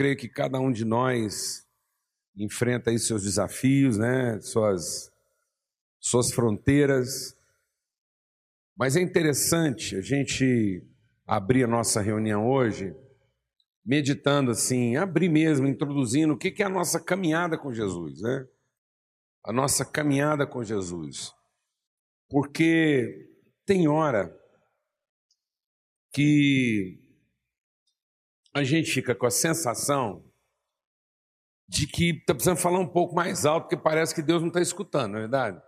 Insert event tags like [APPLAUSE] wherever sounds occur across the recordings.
Creio que cada um de nós enfrenta aí seus desafios, né? Suas suas fronteiras. Mas é interessante a gente abrir a nossa reunião hoje meditando assim, abrir mesmo, introduzindo o que é a nossa caminhada com Jesus, né? A nossa caminhada com Jesus. Porque tem hora que a gente fica com a sensação de que está precisando falar um pouco mais alto, porque parece que Deus não está escutando, não é verdade?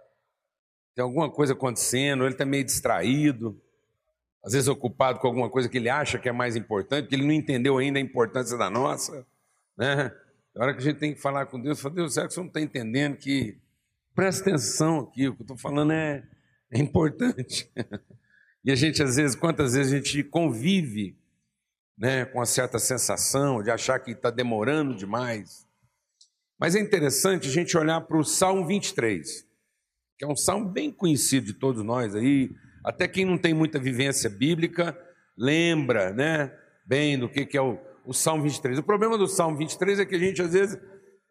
Tem alguma coisa acontecendo, ele está meio distraído, às vezes ocupado com alguma coisa que ele acha que é mais importante, que ele não entendeu ainda a importância da nossa. Né? Na hora que a gente tem que falar com Deus, fala, Deus, será que você não está entendendo que presta atenção aqui, o que eu estou falando é, é importante. [LAUGHS] E a gente, às vezes, quantas vezes a gente convive né, com uma certa sensação de achar que está demorando demais. Mas é interessante a gente olhar para o Salmo 23, que é um salmo bem conhecido de todos nós aí, até quem não tem muita vivência bíblica lembra né, bem do que, que é o, o Salmo 23. O problema do Salmo 23 é que a gente às vezes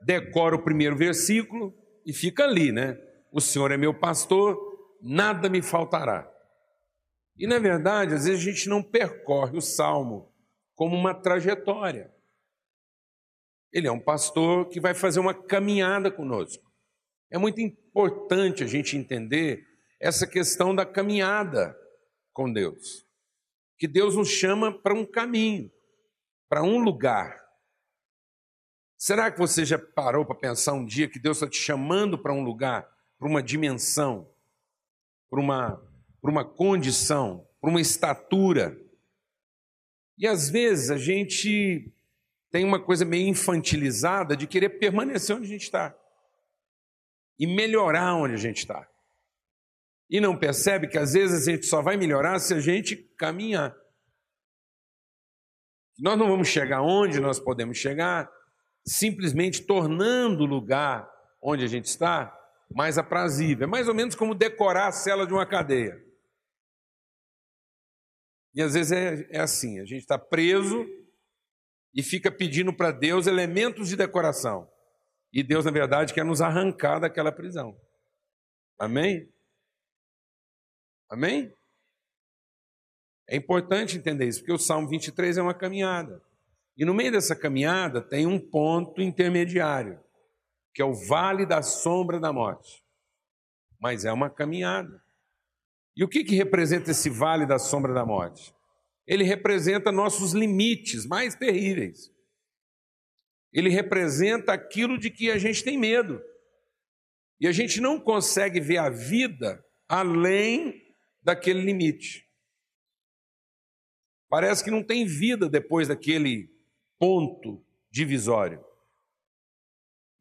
decora o primeiro versículo e fica ali, né? O Senhor é meu pastor, nada me faltará. E na verdade, às vezes a gente não percorre o salmo como uma trajetória. Ele é um pastor que vai fazer uma caminhada conosco. É muito importante a gente entender essa questão da caminhada com Deus. Que Deus nos chama para um caminho, para um lugar. Será que você já parou para pensar um dia que Deus está te chamando para um lugar, para uma dimensão, para uma, para uma condição, para uma estatura? E às vezes a gente tem uma coisa meio infantilizada de querer permanecer onde a gente está e melhorar onde a gente está. E não percebe que às vezes a gente só vai melhorar se a gente caminhar. Nós não vamos chegar onde nós podemos chegar simplesmente tornando o lugar onde a gente está mais aprazível. É mais ou menos como decorar a cela de uma cadeia. E às vezes é, é assim: a gente está preso e fica pedindo para Deus elementos de decoração. E Deus, na verdade, quer nos arrancar daquela prisão. Amém? Amém? É importante entender isso, porque o Salmo 23 é uma caminhada. E no meio dessa caminhada tem um ponto intermediário, que é o vale da sombra da morte. Mas é uma caminhada. E o que, que representa esse vale da sombra da morte? ele representa nossos limites mais terríveis. Ele representa aquilo de que a gente tem medo. E a gente não consegue ver a vida além daquele limite. Parece que não tem vida depois daquele ponto divisório.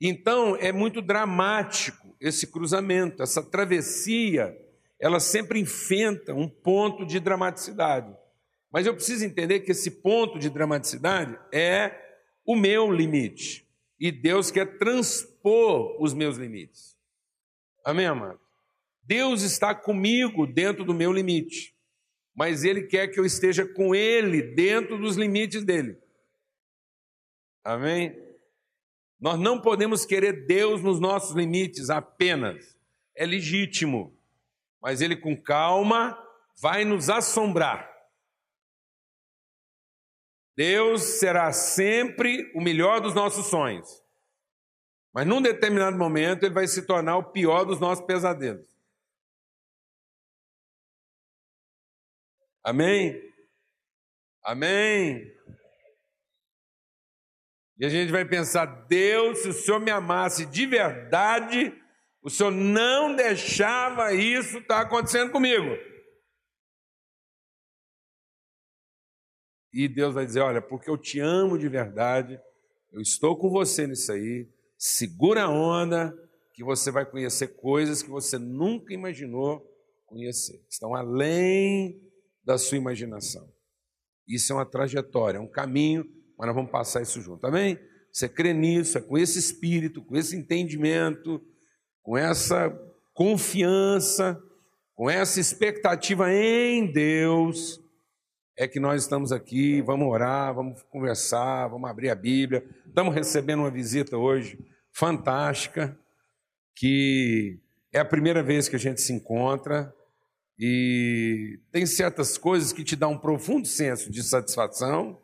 Então é muito dramático esse cruzamento, essa travessia, ela sempre enfrenta um ponto de dramaticidade. Mas eu preciso entender que esse ponto de dramaticidade é o meu limite. E Deus quer transpor os meus limites. Amém, amado? Deus está comigo dentro do meu limite. Mas Ele quer que eu esteja com Ele dentro dos limites dele. Amém? Nós não podemos querer Deus nos nossos limites apenas. É legítimo. Mas Ele, com calma, vai nos assombrar Deus será sempre o melhor dos nossos sonhos. Mas num determinado momento ele vai se tornar o pior dos nossos pesadelos. Amém? Amém? E a gente vai pensar: Deus, se o Senhor me amasse de verdade, o Senhor não deixava isso estar tá acontecendo comigo. E Deus vai dizer: Olha, porque eu te amo de verdade, eu estou com você nisso aí, segura a onda, que você vai conhecer coisas que você nunca imaginou conhecer, estão além da sua imaginação. Isso é uma trajetória, é um caminho, mas nós vamos passar isso junto, amém? Você crê nisso, é com esse espírito, com esse entendimento, com essa confiança, com essa expectativa em Deus é que nós estamos aqui, vamos orar, vamos conversar, vamos abrir a Bíblia. Estamos recebendo uma visita hoje fantástica, que é a primeira vez que a gente se encontra e tem certas coisas que te dão um profundo senso de satisfação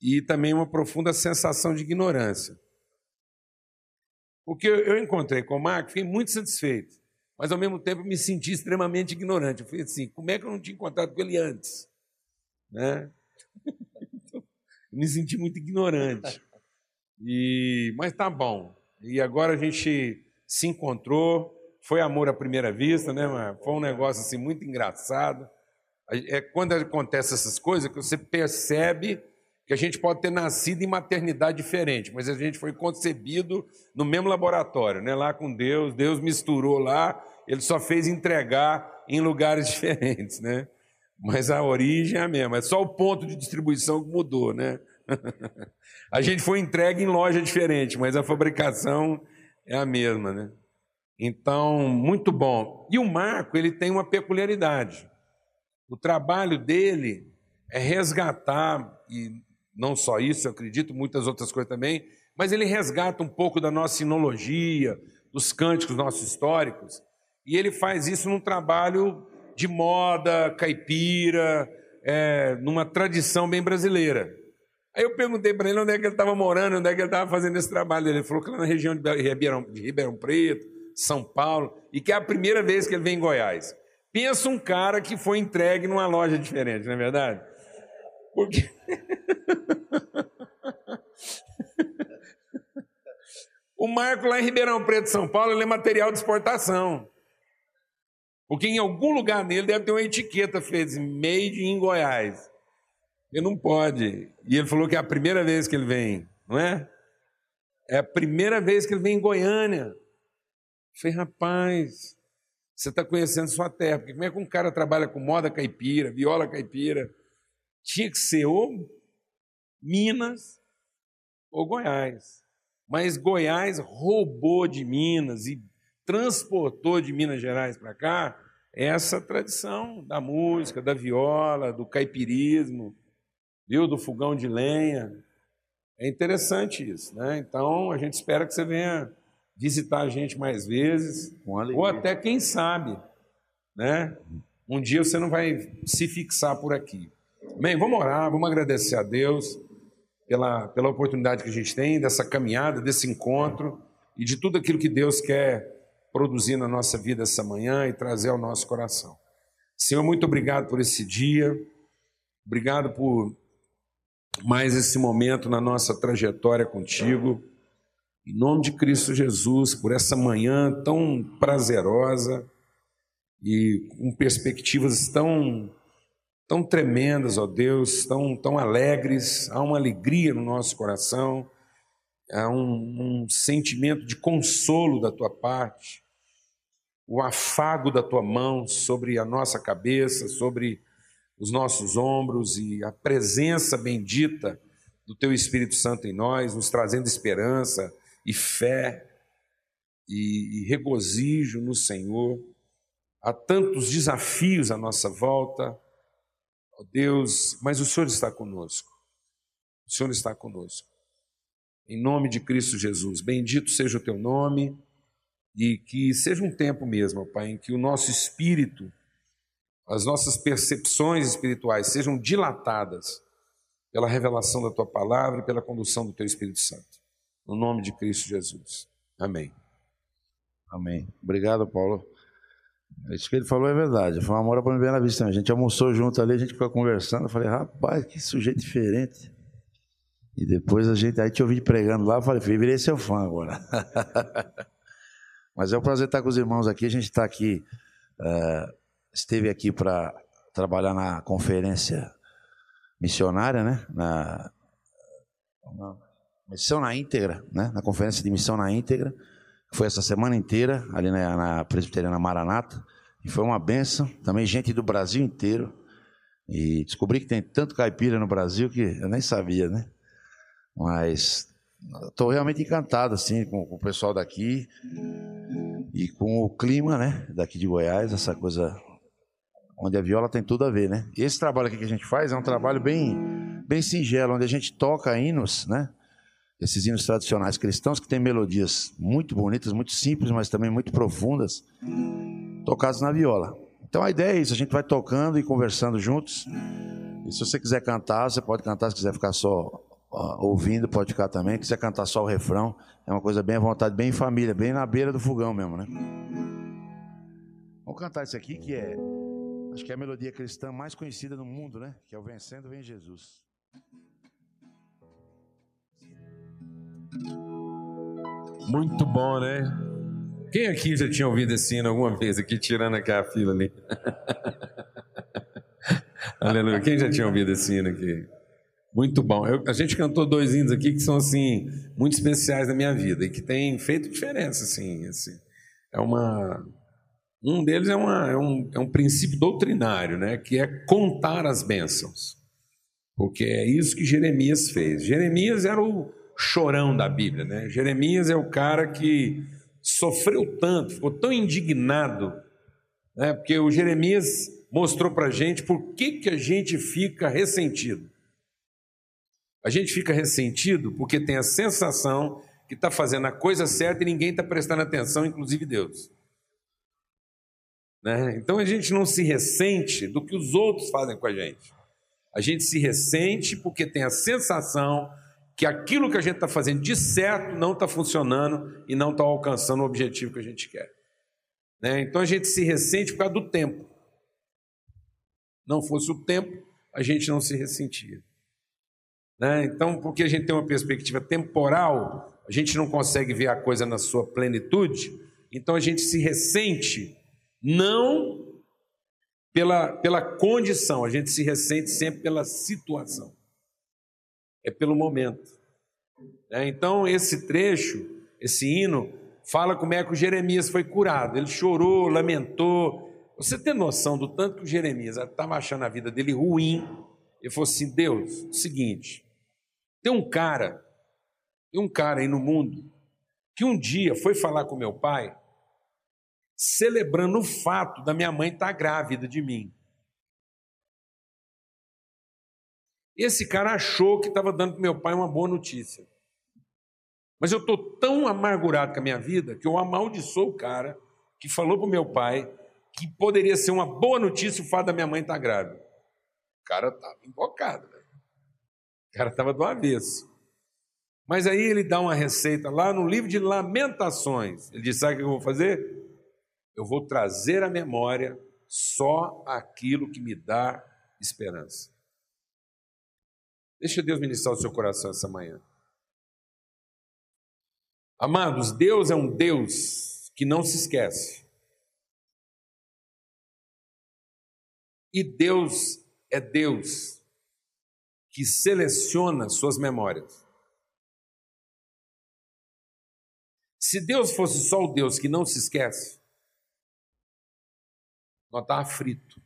e também uma profunda sensação de ignorância. Porque eu encontrei com o Marco, fiquei muito satisfeito, mas ao mesmo tempo me senti extremamente ignorante. Eu falei assim: como é que eu não tinha encontrado com ele antes? Né? [LAUGHS] me senti muito ignorante. E, mas tá bom. E agora a gente se encontrou, foi amor à primeira vista, né, mano? Foi um negócio assim muito engraçado. É quando acontece essas coisas que você percebe que a gente pode ter nascido em maternidade diferente, mas a gente foi concebido no mesmo laboratório, né? Lá com Deus, Deus misturou lá, ele só fez entregar em lugares [LAUGHS] diferentes, né? Mas a origem é a mesma, é só o ponto de distribuição que mudou, né? [LAUGHS] a gente foi entregue em loja diferente, mas a fabricação é a mesma, né? Então, muito bom. E o Marco, ele tem uma peculiaridade. O trabalho dele é resgatar, e não só isso, eu acredito, muitas outras coisas também, mas ele resgata um pouco da nossa sinologia, dos cânticos nossos históricos, e ele faz isso num trabalho de moda, caipira, é, numa tradição bem brasileira. Aí eu perguntei para ele onde é que ele estava morando, onde é que ele estava fazendo esse trabalho. Ele falou que lá na região de Ribeirão, de Ribeirão Preto, São Paulo, e que é a primeira vez que ele vem em Goiás. Pensa um cara que foi entregue numa loja diferente, não é verdade? Porque. [LAUGHS] o Marco lá em Ribeirão Preto, São Paulo, ele é material de exportação. Porque em algum lugar nele deve ter uma etiqueta feita made in Goiás. Ele não pode. E ele falou que é a primeira vez que ele vem, não é? É a primeira vez que ele vem em Goiânia. Eu falei, rapaz, você está conhecendo sua terra. Porque como é que um cara trabalha com moda caipira, viola caipira? Tinha que ser ou Minas ou Goiás. Mas Goiás roubou de Minas e transportou de Minas Gerais para cá essa tradição da música, da viola, do caipirismo, viu, do fogão de lenha. É interessante isso, né? Então a gente espera que você venha visitar a gente mais vezes, ou até quem sabe, né? Um dia você não vai se fixar por aqui. Bem, vamos orar, vamos agradecer a Deus pela, pela oportunidade que a gente tem, dessa caminhada, desse encontro e de tudo aquilo que Deus quer produzir na nossa vida essa manhã e trazer ao nosso coração. Senhor, muito obrigado por esse dia, obrigado por mais esse momento na nossa trajetória contigo. Em nome de Cristo Jesus, por essa manhã tão prazerosa e com perspectivas tão tão tremendas, ó Deus, tão, tão alegres, há uma alegria no nosso coração, há um, um sentimento de consolo da tua parte, o afago da tua mão sobre a nossa cabeça, sobre os nossos ombros e a presença bendita do Teu Espírito Santo em nós, nos trazendo esperança e fé e, e regozijo no Senhor. Há tantos desafios à nossa volta, ó Deus, mas o Senhor está conosco. O Senhor está conosco. Em nome de Cristo Jesus, bendito seja o Teu nome e que seja um tempo mesmo, Pai, em que o nosso espírito as nossas percepções espirituais sejam dilatadas pela revelação da tua palavra e pela condução do teu Espírito Santo. No nome de Cristo Jesus. Amém. Amém. Obrigado, Paulo. Isso que ele falou é verdade. Foi uma amor à primeira vista. A gente almoçou junto ali, a gente ficou conversando. Eu falei, rapaz, que sujeito diferente. E depois a gente, aí te ouvi pregando lá, eu falei, virei seu fã agora. [LAUGHS] Mas é um prazer estar com os irmãos aqui. A gente está aqui uh, esteve aqui para trabalhar na conferência missionária, né? Na, na, missão na íntegra, né? Na conferência de missão na íntegra, foi essa semana inteira ali na, na presbiteriana Maranata e foi uma benção. Também gente do Brasil inteiro e descobri que tem tanto caipira no Brasil que eu nem sabia, né? Mas estou realmente encantado assim com, com o pessoal daqui e com o clima, né? Daqui de Goiás, essa coisa onde a viola tem tudo a ver, né? Esse trabalho aqui que a gente faz é um trabalho bem, bem singelo, onde a gente toca hinos, né? Esses hinos tradicionais cristãos que têm melodias muito bonitas, muito simples, mas também muito profundas, tocados na viola. Então a ideia é isso, a gente vai tocando e conversando juntos. E se você quiser cantar, você pode cantar, se quiser ficar só ouvindo, pode ficar também. Se quiser cantar só o refrão, é uma coisa bem à vontade, bem em família, bem na beira do fogão mesmo, né? Vamos cantar isso aqui que é, acho que é a melodia cristã mais conhecida no mundo, né? Que é o Vencendo Vem Jesus. Muito bom, né? Quem aqui já tinha ouvido esse hino alguma vez aqui, tirando aquela fila ali? [LAUGHS] Aleluia. Quem já tinha ouvido esse hino aqui? Muito bom. Eu, a gente cantou dois hinos aqui que são assim muito especiais na minha vida e que têm feito diferença, assim. assim. É uma um deles é, uma, é, um, é um princípio doutrinário, né? Que é contar as bênçãos, porque é isso que Jeremias fez. Jeremias era o chorão da Bíblia, né? Jeremias é o cara que sofreu tanto, ficou tão indignado, né? Porque o Jeremias mostrou para a gente por que, que a gente fica ressentido. A gente fica ressentido porque tem a sensação que está fazendo a coisa certa e ninguém está prestando atenção, inclusive Deus. Né? Então a gente não se ressente do que os outros fazem com a gente. A gente se ressente porque tem a sensação que aquilo que a gente está fazendo de certo não está funcionando e não está alcançando o objetivo que a gente quer. Né? Então a gente se ressente por causa do tempo. Não fosse o tempo, a gente não se ressentia. Né? Então, porque a gente tem uma perspectiva temporal, a gente não consegue ver a coisa na sua plenitude, então a gente se ressente, não pela, pela condição, a gente se ressente sempre pela situação, é pelo momento. Né? Então, esse trecho, esse hino, fala como é que o Jeremias foi curado. Ele chorou, lamentou. Você tem noção do tanto que o Jeremias estava achando a vida dele ruim? Ele falou assim: Deus, seguinte, tem um cara, tem um cara aí no mundo que um dia foi falar com meu pai, celebrando o fato da minha mãe estar tá grávida de mim. Esse cara achou que estava dando para meu pai uma boa notícia. Mas eu estou tão amargurado com a minha vida que eu amaldiçoo o cara que falou para meu pai que poderia ser uma boa notícia o fato da minha mãe estar tá grávida. O cara estava invocado. Né? O cara estava do avesso. Mas aí ele dá uma receita lá no livro de Lamentações. Ele diz: Sabe o que eu vou fazer? Eu vou trazer à memória só aquilo que me dá esperança. Deixa Deus ministrar o seu coração essa manhã. Amados, Deus é um Deus que não se esquece. E Deus é Deus que seleciona suas memórias. Se Deus fosse só o Deus que não se esquece, nós estava frito.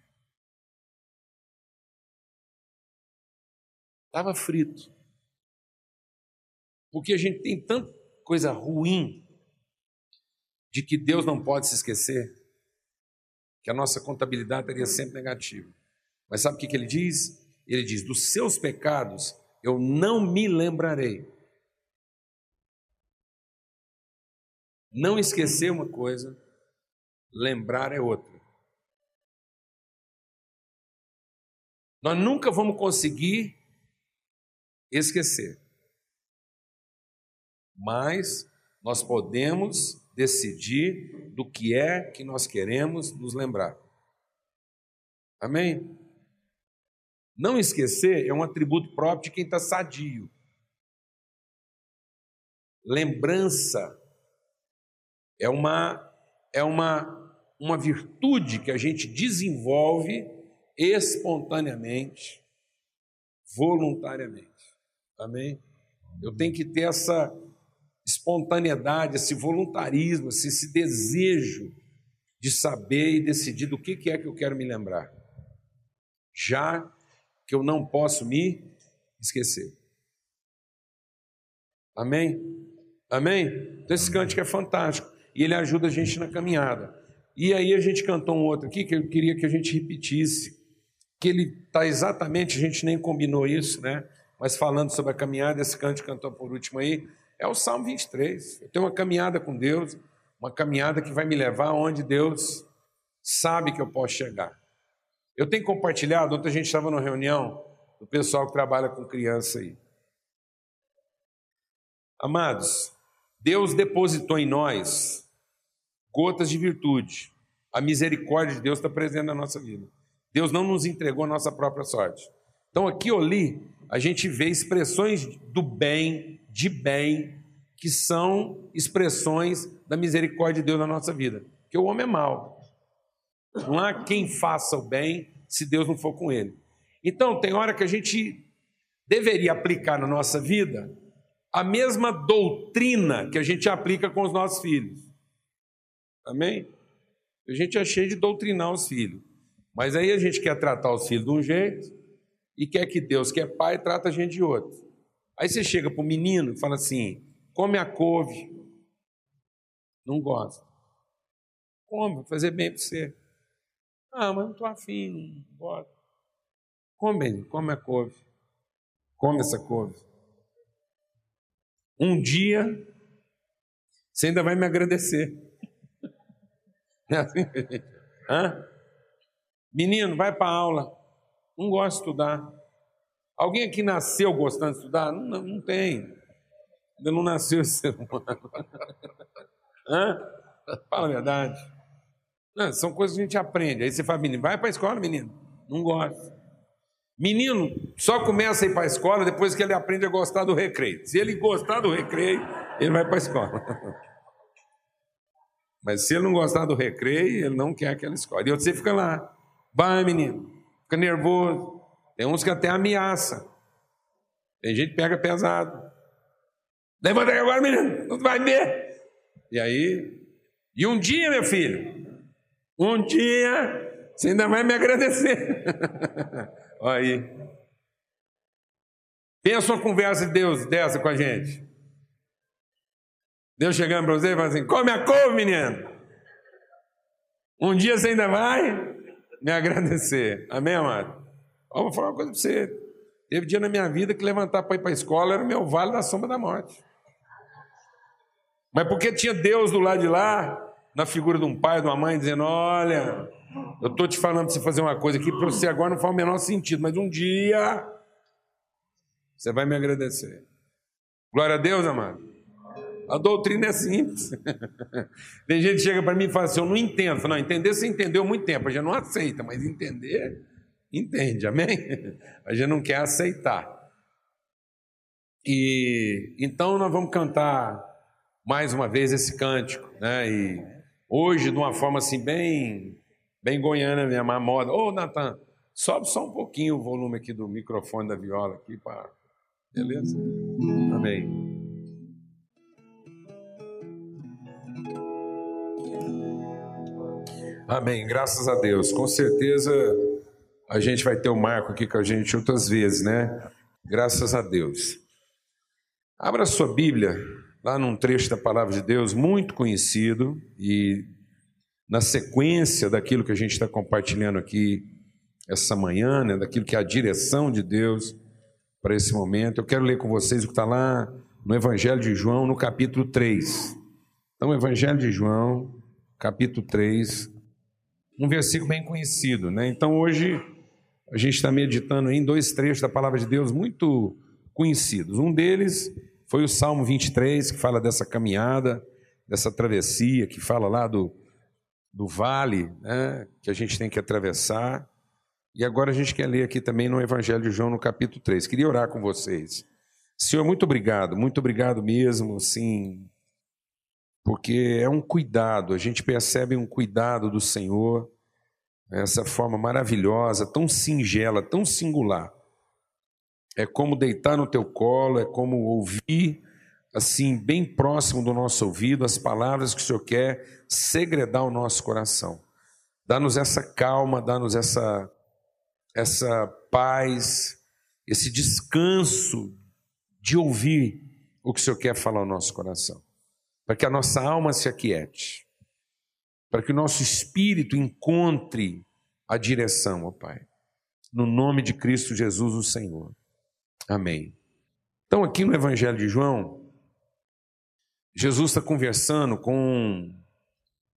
Estava frito. Porque a gente tem tanta coisa ruim de que Deus não pode se esquecer, que a nossa contabilidade estaria sempre negativa. Mas sabe o que, que ele diz? Ele diz: Dos seus pecados eu não me lembrarei. Não esquecer uma coisa, lembrar é outra. Nós nunca vamos conseguir esquecer. Mas nós podemos decidir do que é que nós queremos nos lembrar. Amém? Não esquecer é um atributo próprio de quem está sadio. Lembrança é uma é uma uma virtude que a gente desenvolve espontaneamente, voluntariamente. Amém? Eu tenho que ter essa espontaneidade, esse voluntarismo, esse desejo de saber e decidir do que é que eu quero me lembrar. Já que eu não posso me esquecer. Amém? Amém? Então esse cântico é fantástico e ele ajuda a gente na caminhada. E aí a gente cantou um outro aqui que eu queria que a gente repetisse, que ele está exatamente, a gente nem combinou isso, né? Mas falando sobre a caminhada, esse canto cantou por último aí, é o Salmo 23. Eu tenho uma caminhada com Deus, uma caminhada que vai me levar onde Deus sabe que eu posso chegar. Eu tenho compartilhado, ontem a gente estava numa reunião do pessoal que trabalha com criança aí. Amados, Deus depositou em nós gotas de virtude. A misericórdia de Deus está presente na nossa vida. Deus não nos entregou a nossa própria sorte. Então, aqui ou ali, a gente vê expressões do bem, de bem, que são expressões da misericórdia de Deus na nossa vida. Porque o homem é mau. Não há quem faça o bem se Deus não for com ele. Então, tem hora que a gente deveria aplicar na nossa vida a mesma doutrina que a gente aplica com os nossos filhos. Amém? A gente é cheio de doutrinar os filhos. Mas aí a gente quer tratar os filhos de um jeito e quer que Deus, que é pai, trata a gente de outro. Aí você chega para o menino e fala assim: come a couve. Não gosta. Come, fazer bem para você. Ah, mas não estou afim, não gosto. Come, come a couve. Come essa couve. Um dia, você ainda vai me agradecer. [LAUGHS] É assim, Hã? Menino, vai para aula. Não gosta de estudar. Alguém aqui nasceu gostando de estudar? Não, não, tem. Ainda não nasceu esse ser humano. [LAUGHS] Hã? Fala a verdade. Não, são coisas que a gente aprende. Aí você fala, menino, vai para a escola, menino. Não gosta. Menino só começa a ir para a escola depois que ele aprende a gostar do recreio. Se ele gostar do recreio, ele vai para a escola. [LAUGHS] Mas se ele não gostar do recreio, ele não quer aquela escola. E você fica lá, vai menino, fica nervoso. Tem uns que até ameaça. Tem gente que pega pesado. Levanta aí agora, menino, não vai ver. E aí, e um dia, meu filho, um dia, você ainda vai me agradecer. [LAUGHS] Olha aí. Pensa uma conversa de Deus dessa com a gente. Deus chegando para você e falando assim: come a couve, menino. Um dia você ainda vai me agradecer. Amém, amado? Ó, vou falar uma coisa para você. Teve dia na minha vida que levantar para ir para a escola era o meu vale da sombra da morte. Mas porque tinha Deus do lado de lá, na figura de um pai, de uma mãe, dizendo: Olha, eu estou te falando para você fazer uma coisa aqui, para você agora não faz o menor sentido, mas um dia você vai me agradecer. Glória a Deus, amado. A doutrina é simples. [LAUGHS] Tem gente que chega para mim e fala assim: Eu não entendo. Não, entender você entendeu muito tempo, a gente não aceita, mas entender, entende, amém? [LAUGHS] A gente não quer aceitar. E então nós vamos cantar mais uma vez esse cântico, né? E hoje, de uma forma assim, bem, bem goiana mesmo, a moda. Ô, Natan, sobe só um pouquinho o volume aqui do microfone da viola aqui para. Beleza? Amém. Amém, graças a Deus. Com certeza a gente vai ter o Marco aqui com a gente outras vezes, né? Graças a Deus. Abra sua Bíblia, lá num trecho da palavra de Deus muito conhecido e na sequência daquilo que a gente está compartilhando aqui essa manhã, né, daquilo que é a direção de Deus para esse momento, eu quero ler com vocês o que está lá no Evangelho de João, no capítulo 3. Então, Evangelho de João, capítulo 3, um versículo bem conhecido, né? Então hoje a gente está meditando em dois trechos da palavra de Deus muito conhecidos. Um deles foi o Salmo 23, que fala dessa caminhada, dessa travessia, que fala lá do, do vale né, que a gente tem que atravessar. E agora a gente quer ler aqui também no Evangelho de João, no capítulo 3. Queria orar com vocês. Senhor, muito obrigado, muito obrigado mesmo, sim, porque é um cuidado, a gente percebe um cuidado do Senhor, essa forma maravilhosa, tão singela, tão singular. É como deitar no teu colo, é como ouvir, assim, bem próximo do nosso ouvido, as palavras que o Senhor quer segredar o nosso coração. Dá-nos essa calma, dá-nos essa, essa paz, esse descanso de ouvir o que o Senhor quer falar ao nosso coração para que a nossa alma se aquiete. para que o nosso espírito encontre a direção, ó Pai. No nome de Cristo Jesus, o Senhor. Amém. Então, aqui no Evangelho de João, Jesus está conversando com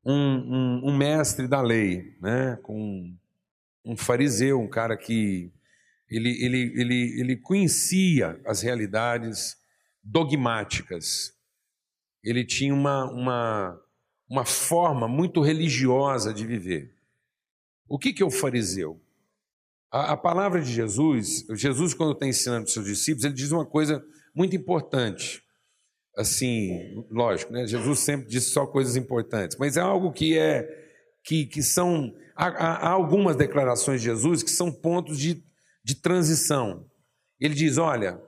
um, um, um, mestre da lei, né? com um fariseu, um cara que ele, ele, ele, ele conhecia as realidades dogmáticas. Ele tinha uma, uma, uma forma muito religiosa de viver. O que, que é o fariseu? A, a palavra de Jesus, Jesus, quando está ensinando os seus discípulos, ele diz uma coisa muito importante. Assim, lógico, né? Jesus sempre diz só coisas importantes, mas é algo que é que, que são há, há algumas declarações de Jesus que são pontos de, de transição. Ele diz: olha,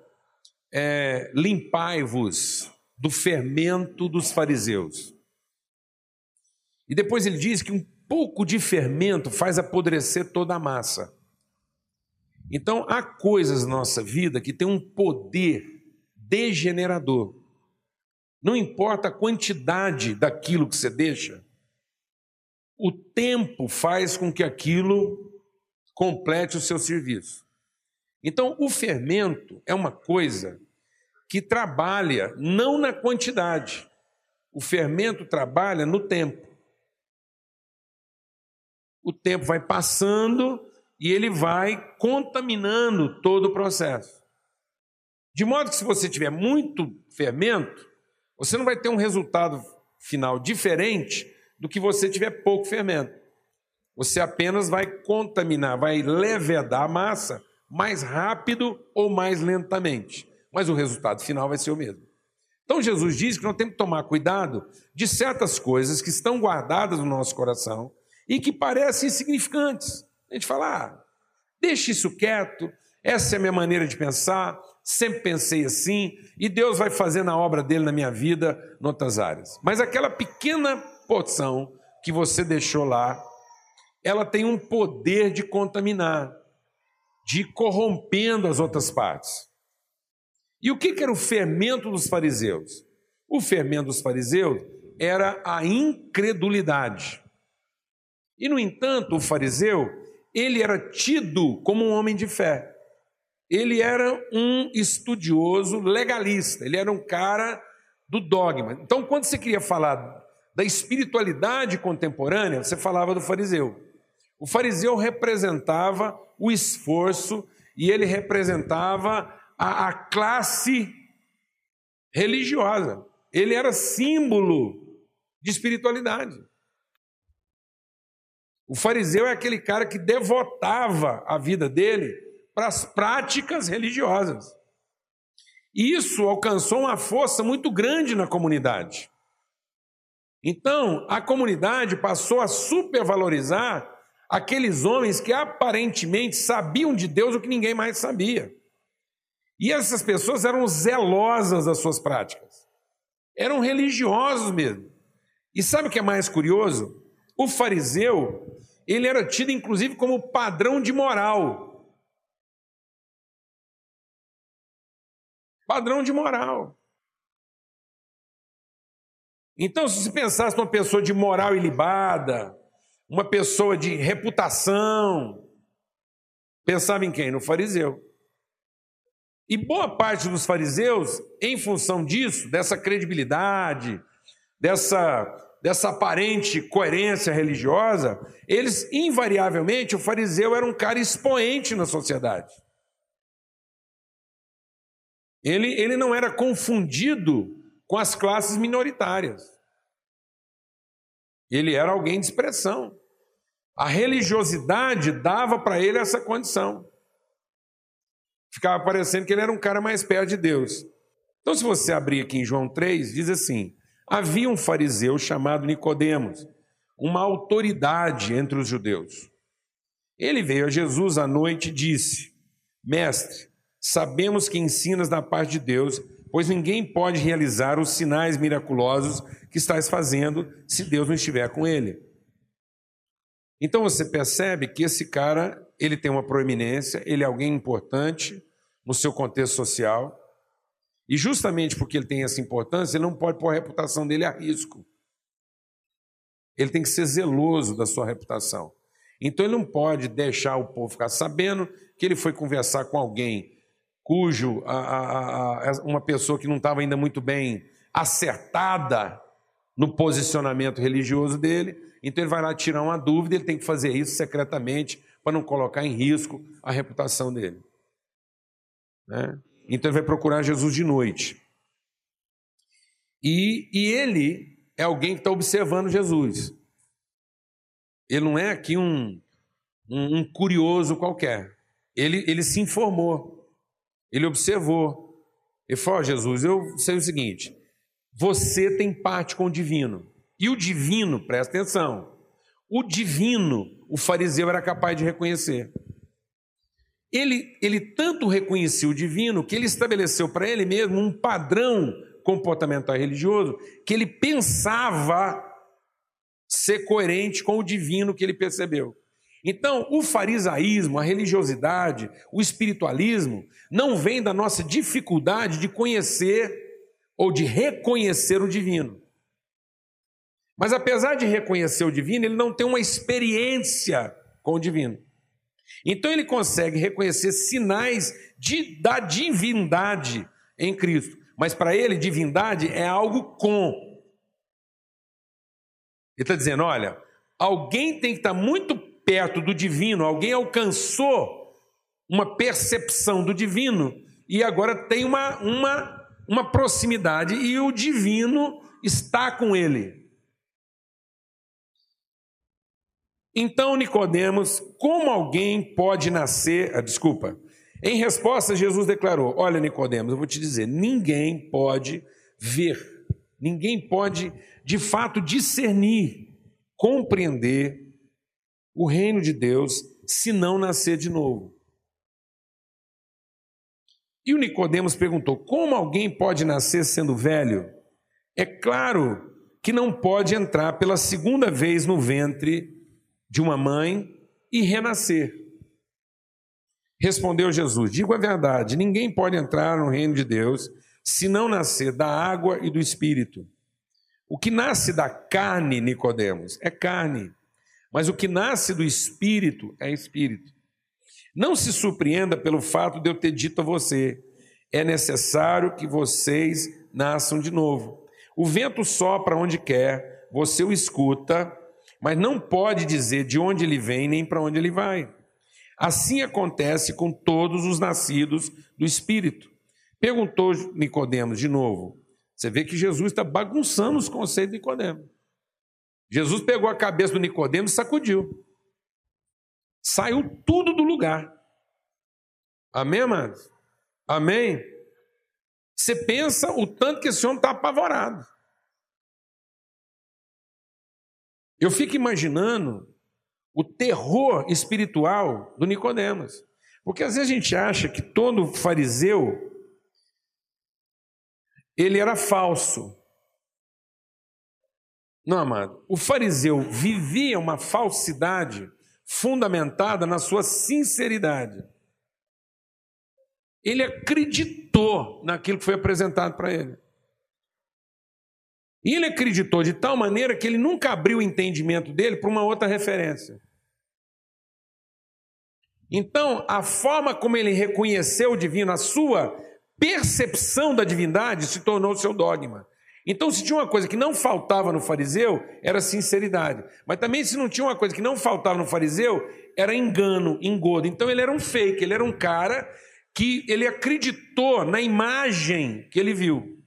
é, limpai-vos do fermento dos fariseus. E depois ele diz que um pouco de fermento faz apodrecer toda a massa. Então, há coisas na nossa vida que têm um poder degenerador. Não importa a quantidade daquilo que você deixa, o tempo faz com que aquilo complete o seu serviço. Então, o fermento é uma coisa que trabalha não na quantidade, o fermento trabalha no tempo. O tempo vai passando e ele vai contaminando todo o processo. De modo que, se você tiver muito fermento, você não vai ter um resultado final diferente do que você tiver pouco fermento. Você apenas vai contaminar, vai levedar a massa mais rápido ou mais lentamente. Mas o resultado final vai ser o mesmo. Então Jesus diz que nós temos que tomar cuidado de certas coisas que estão guardadas no nosso coração e que parecem insignificantes. A gente fala, ah, deixa isso quieto, essa é a minha maneira de pensar, sempre pensei assim, e Deus vai fazer na obra dele na minha vida, em outras áreas. Mas aquela pequena porção que você deixou lá, ela tem um poder de contaminar, de ir corrompendo as outras partes. E o que era o fermento dos fariseus? O fermento dos fariseus era a incredulidade. E, no entanto, o fariseu, ele era tido como um homem de fé. Ele era um estudioso legalista, ele era um cara do dogma. Então, quando você queria falar da espiritualidade contemporânea, você falava do fariseu. O fariseu representava o esforço e ele representava a, a classe religiosa. Ele era símbolo de espiritualidade. O fariseu é aquele cara que devotava a vida dele para as práticas religiosas. E isso alcançou uma força muito grande na comunidade. Então, a comunidade passou a supervalorizar aqueles homens que aparentemente sabiam de Deus o que ninguém mais sabia. E essas pessoas eram zelosas das suas práticas. Eram religiosos mesmo. E sabe o que é mais curioso? O fariseu, ele era tido inclusive como padrão de moral. Padrão de moral. Então, se você pensasse numa pessoa de moral ilibada, uma pessoa de reputação, pensava em quem? No fariseu. E boa parte dos fariseus, em função disso, dessa credibilidade, dessa dessa aparente coerência religiosa, eles, invariavelmente, o fariseu era um cara expoente na sociedade. Ele, ele não era confundido com as classes minoritárias. Ele era alguém de expressão. A religiosidade dava para ele essa condição. Ficava parecendo que ele era um cara mais perto de Deus. Então, se você abrir aqui em João 3, diz assim: Havia um fariseu chamado Nicodemos, uma autoridade entre os judeus. Ele veio a Jesus à noite e disse: Mestre, sabemos que ensinas da parte de Deus, pois ninguém pode realizar os sinais miraculosos que estás fazendo se Deus não estiver com ele. Então você percebe que esse cara, ele tem uma proeminência, ele é alguém importante no seu contexto social, e justamente porque ele tem essa importância, ele não pode pôr a reputação dele a risco. Ele tem que ser zeloso da sua reputação. Então ele não pode deixar o povo ficar sabendo que ele foi conversar com alguém cujo a, a, a, uma pessoa que não estava ainda muito bem acertada no posicionamento religioso dele, então ele vai lá tirar uma dúvida, ele tem que fazer isso secretamente para não colocar em risco a reputação dele. Né? Então ele vai procurar Jesus de noite. E, e ele é alguém que está observando Jesus. Ele não é aqui um, um, um curioso qualquer. Ele, ele se informou, ele observou. Ele falou: oh, Jesus, eu sei o seguinte: você tem parte com o divino. E o divino, presta atenção, o divino, o fariseu era capaz de reconhecer. Ele, ele tanto reconhecia o divino que ele estabeleceu para ele mesmo um padrão comportamental religioso que ele pensava ser coerente com o divino que ele percebeu. Então, o farisaísmo, a religiosidade, o espiritualismo não vem da nossa dificuldade de conhecer ou de reconhecer o divino. Mas apesar de reconhecer o divino, ele não tem uma experiência com o divino. Então ele consegue reconhecer sinais de, da divindade em Cristo. Mas para ele, divindade é algo com. Ele está dizendo: olha, alguém tem que estar muito perto do divino, alguém alcançou uma percepção do divino e agora tem uma, uma, uma proximidade e o divino está com ele. Então Nicodemos, como alguém pode nascer, ah, desculpa. Em resposta, Jesus declarou: Olha, Nicodemos, eu vou te dizer, ninguém pode ver, ninguém pode de fato discernir, compreender o reino de Deus se não nascer de novo. E o Nicodemos perguntou: como alguém pode nascer sendo velho? É claro que não pode entrar pela segunda vez no ventre de uma mãe e renascer. Respondeu Jesus: Digo a verdade, ninguém pode entrar no reino de Deus se não nascer da água e do espírito. O que nasce da carne, Nicodemos, é carne, mas o que nasce do espírito é espírito. Não se surpreenda pelo fato de eu ter dito a você: é necessário que vocês nasçam de novo. O vento sopra onde quer, você o escuta, mas não pode dizer de onde ele vem nem para onde ele vai. Assim acontece com todos os nascidos do Espírito. Perguntou Nicodemos de novo: você vê que Jesus está bagunçando os conceitos de Nicodemo. Jesus pegou a cabeça do Nicodemo e sacudiu. Saiu tudo do lugar. Amém, amados? Amém? Você pensa o tanto que esse homem está apavorado. Eu fico imaginando o terror espiritual do Nicodemos. Porque às vezes a gente acha que todo fariseu ele era falso. Não, amado. O fariseu vivia uma falsidade fundamentada na sua sinceridade. Ele acreditou naquilo que foi apresentado para ele. E ele acreditou de tal maneira que ele nunca abriu o entendimento dele para uma outra referência. Então, a forma como ele reconheceu o divino, a sua percepção da divindade se tornou seu dogma. Então, se tinha uma coisa que não faltava no fariseu, era sinceridade. Mas também, se não tinha uma coisa que não faltava no fariseu, era engano, engodo. Então, ele era um fake, ele era um cara que ele acreditou na imagem que ele viu.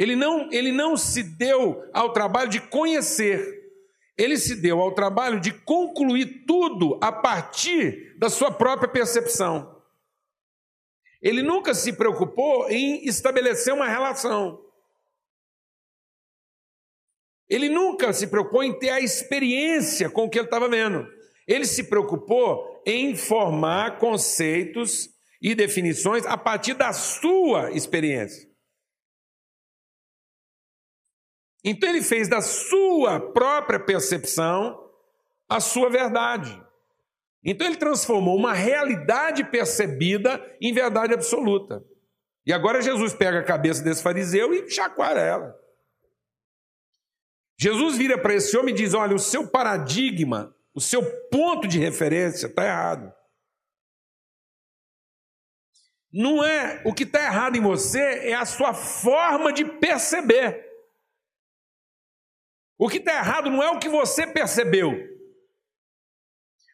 Ele não, ele não se deu ao trabalho de conhecer, ele se deu ao trabalho de concluir tudo a partir da sua própria percepção. Ele nunca se preocupou em estabelecer uma relação. Ele nunca se preocupou em ter a experiência com o que ele estava vendo. Ele se preocupou em formar conceitos e definições a partir da sua experiência. Então ele fez da sua própria percepção a sua verdade. Então ele transformou uma realidade percebida em verdade absoluta. E agora Jesus pega a cabeça desse fariseu e chacoalha ela. Jesus vira para esse homem e diz: Olha, o seu paradigma, o seu ponto de referência está errado. Não é o que está errado em você, é a sua forma de perceber. O que está errado não é o que você percebeu.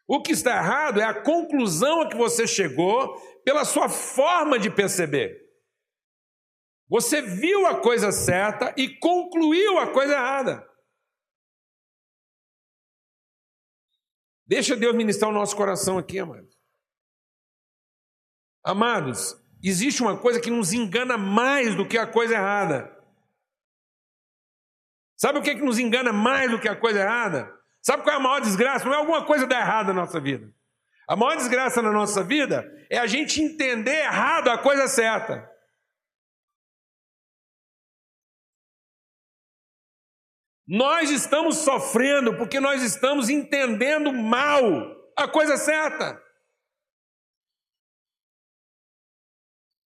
O que está errado é a conclusão a que você chegou pela sua forma de perceber. Você viu a coisa certa e concluiu a coisa errada. Deixa Deus ministrar o nosso coração aqui, amados. Amados, existe uma coisa que nos engana mais do que a coisa errada. Sabe o que, é que nos engana mais do que a coisa errada? Sabe qual é a maior desgraça? Não é alguma coisa dar errado na nossa vida. A maior desgraça na nossa vida é a gente entender errado a coisa certa. Nós estamos sofrendo porque nós estamos entendendo mal a coisa certa.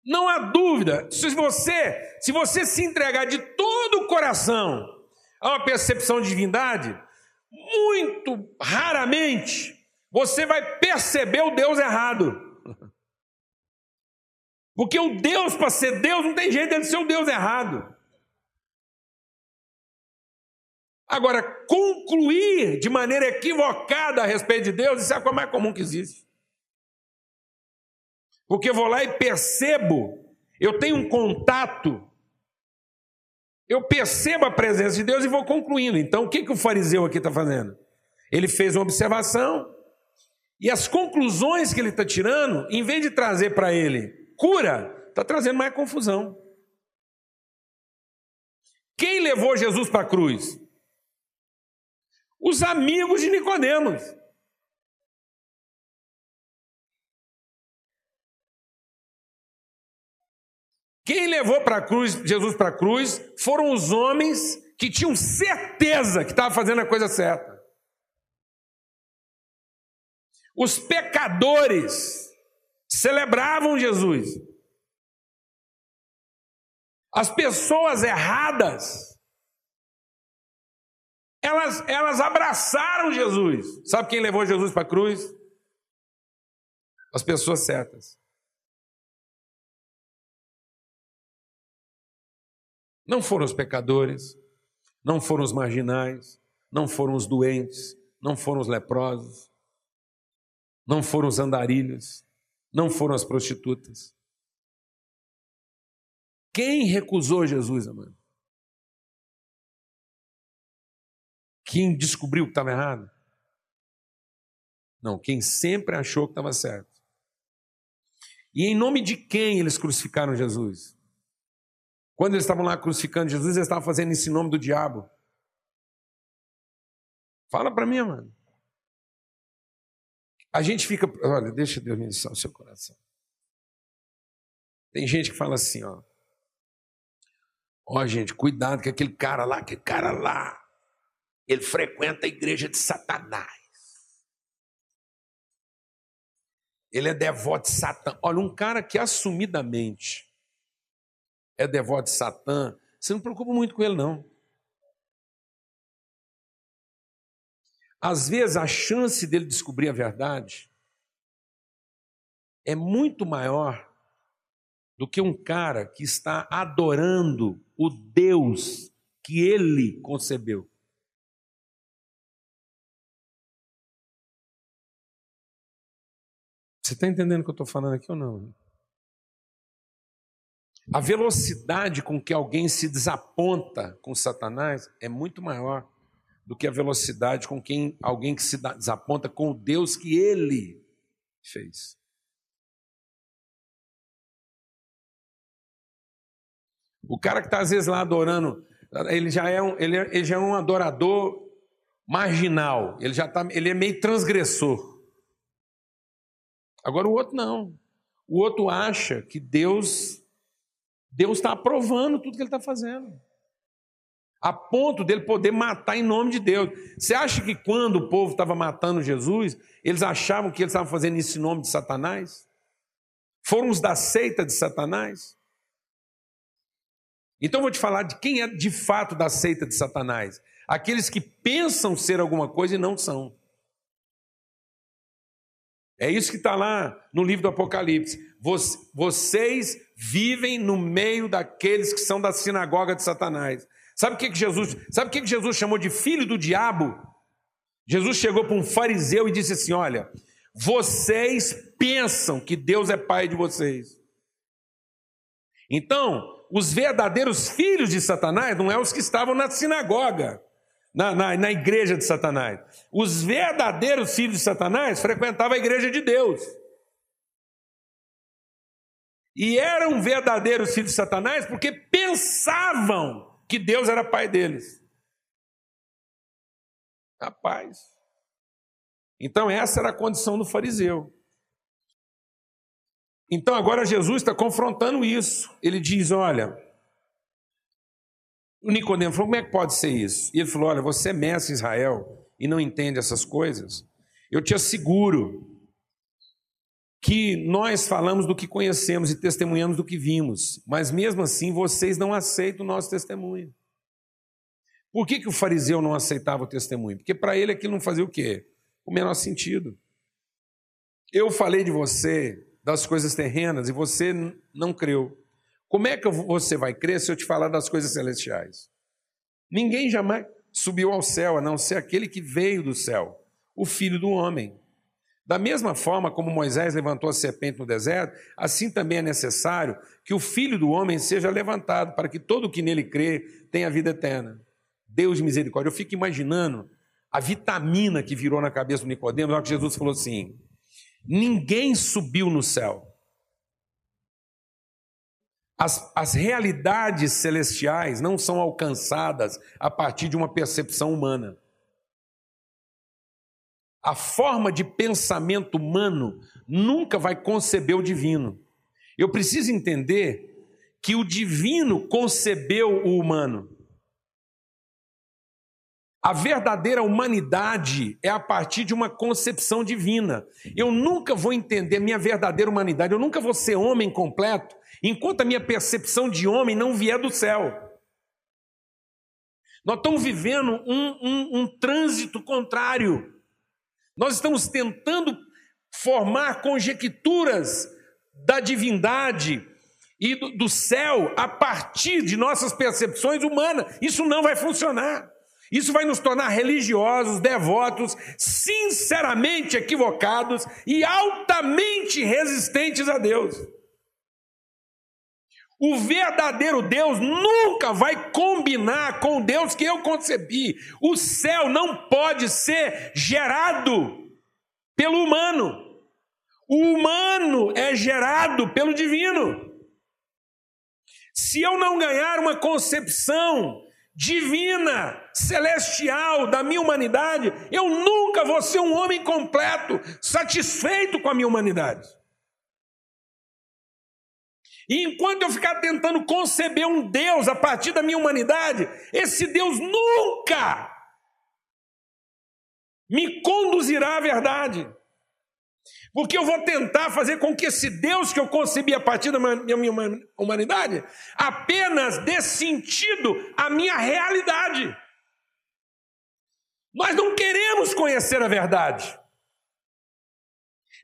Não há dúvida, se você, se você se entregar de todo o coração a uma percepção de divindade, muito raramente você vai perceber o Deus errado. Porque o Deus, para ser Deus, não tem jeito de ser o Deus errado. Agora, concluir de maneira equivocada a respeito de Deus, isso é a coisa mais comum que existe. Porque eu vou lá e percebo, eu tenho um contato, eu percebo a presença de Deus e vou concluindo. Então, o que, que o fariseu aqui está fazendo? Ele fez uma observação, e as conclusões que ele está tirando, em vez de trazer para ele cura, está trazendo mais confusão. Quem levou Jesus para a cruz? os amigos de Nicodemos. Quem levou para cruz, Jesus para a cruz, foram os homens que tinham certeza que estavam fazendo a coisa certa. Os pecadores celebravam Jesus. As pessoas erradas elas, elas abraçaram Jesus. Sabe quem levou Jesus para a cruz? As pessoas certas. Não foram os pecadores, não foram os marginais, não foram os doentes, não foram os leprosos, não foram os andarilhos, não foram as prostitutas. Quem recusou Jesus, amado? Quem descobriu que estava errado? Não, quem sempre achou que estava certo. E em nome de quem eles crucificaram Jesus? Quando eles estavam lá crucificando Jesus, eles estavam fazendo isso em nome do diabo. Fala para mim, mano. A gente fica. Olha, deixa Deus ministrar o seu coração. Tem gente que fala assim, ó. Ó, gente, cuidado com aquele cara lá, aquele cara lá. Ele frequenta a igreja de Satanás. Ele é devoto de Satã. Olha, um cara que assumidamente é devoto de Satã, você não preocupa muito com ele, não. Às vezes a chance dele descobrir a verdade é muito maior do que um cara que está adorando o Deus que ele concebeu. Você está entendendo o que eu estou falando aqui ou não? A velocidade com que alguém se desaponta com Satanás é muito maior do que a velocidade com quem alguém que se desaponta com o Deus que ele fez. O cara que está às vezes lá adorando, ele já é um, ele, é, ele já é um adorador marginal, ele já tá, ele é meio transgressor. Agora o outro não. O outro acha que Deus Deus está aprovando tudo que ele está fazendo. A ponto dele poder matar em nome de Deus. Você acha que quando o povo estava matando Jesus, eles achavam que eles estavam fazendo isso em nome de Satanás? Foram os da seita de Satanás? Então eu vou te falar de quem é de fato da seita de Satanás. aqueles que pensam ser alguma coisa e não são. É isso que está lá no livro do Apocalipse. Vocês vivem no meio daqueles que são da sinagoga de Satanás. Sabe o que, que Jesus? Sabe o que, que Jesus chamou de filho do diabo? Jesus chegou para um fariseu e disse assim: Olha, vocês pensam que Deus é pai de vocês. Então, os verdadeiros filhos de Satanás não é os que estavam na sinagoga, na, na, na igreja de Satanás. Os verdadeiros filhos de Satanás frequentavam a igreja de Deus. E eram verdadeiros filhos de Satanás porque pensavam que Deus era pai deles. Rapaz. Então, essa era a condição do fariseu. Então, agora Jesus está confrontando isso. Ele diz: Olha, o Nicodemo falou: Como é que pode ser isso? E ele falou: Olha, você é mestre Israel e não entende essas coisas. Eu te asseguro que nós falamos do que conhecemos e testemunhamos do que vimos, mas mesmo assim vocês não aceitam o nosso testemunho. Por que, que o fariseu não aceitava o testemunho? Porque para ele aquilo não fazia o quê? O menor sentido. Eu falei de você, das coisas terrenas, e você não creu. Como é que você vai crer se eu te falar das coisas celestiais? Ninguém jamais subiu ao céu, a não ser aquele que veio do céu, o Filho do Homem. Da mesma forma como Moisés levantou a serpente no deserto, assim também é necessário que o filho do homem seja levantado, para que todo o que nele crê tenha vida eterna. Deus de misericórdia. Eu fico imaginando a vitamina que virou na cabeça do Nicodemo, na que Jesus falou assim: ninguém subiu no céu. As, as realidades celestiais não são alcançadas a partir de uma percepção humana. A forma de pensamento humano nunca vai conceber o divino. Eu preciso entender que o divino concebeu o humano. A verdadeira humanidade é a partir de uma concepção divina. Eu nunca vou entender minha verdadeira humanidade, eu nunca vou ser homem completo enquanto a minha percepção de homem não vier do céu. Nós estamos vivendo um, um, um trânsito contrário. Nós estamos tentando formar conjecturas da divindade e do, do céu a partir de nossas percepções humanas. Isso não vai funcionar. Isso vai nos tornar religiosos, devotos, sinceramente equivocados e altamente resistentes a Deus. O verdadeiro Deus nunca vai combinar com o Deus que eu concebi. O céu não pode ser gerado pelo humano. O humano é gerado pelo divino. Se eu não ganhar uma concepção divina, celestial da minha humanidade, eu nunca vou ser um homem completo, satisfeito com a minha humanidade. E enquanto eu ficar tentando conceber um Deus a partir da minha humanidade, esse Deus nunca me conduzirá à verdade. Porque eu vou tentar fazer com que esse Deus que eu concebi a partir da minha humanidade apenas dê sentido à minha realidade. Nós não queremos conhecer a verdade.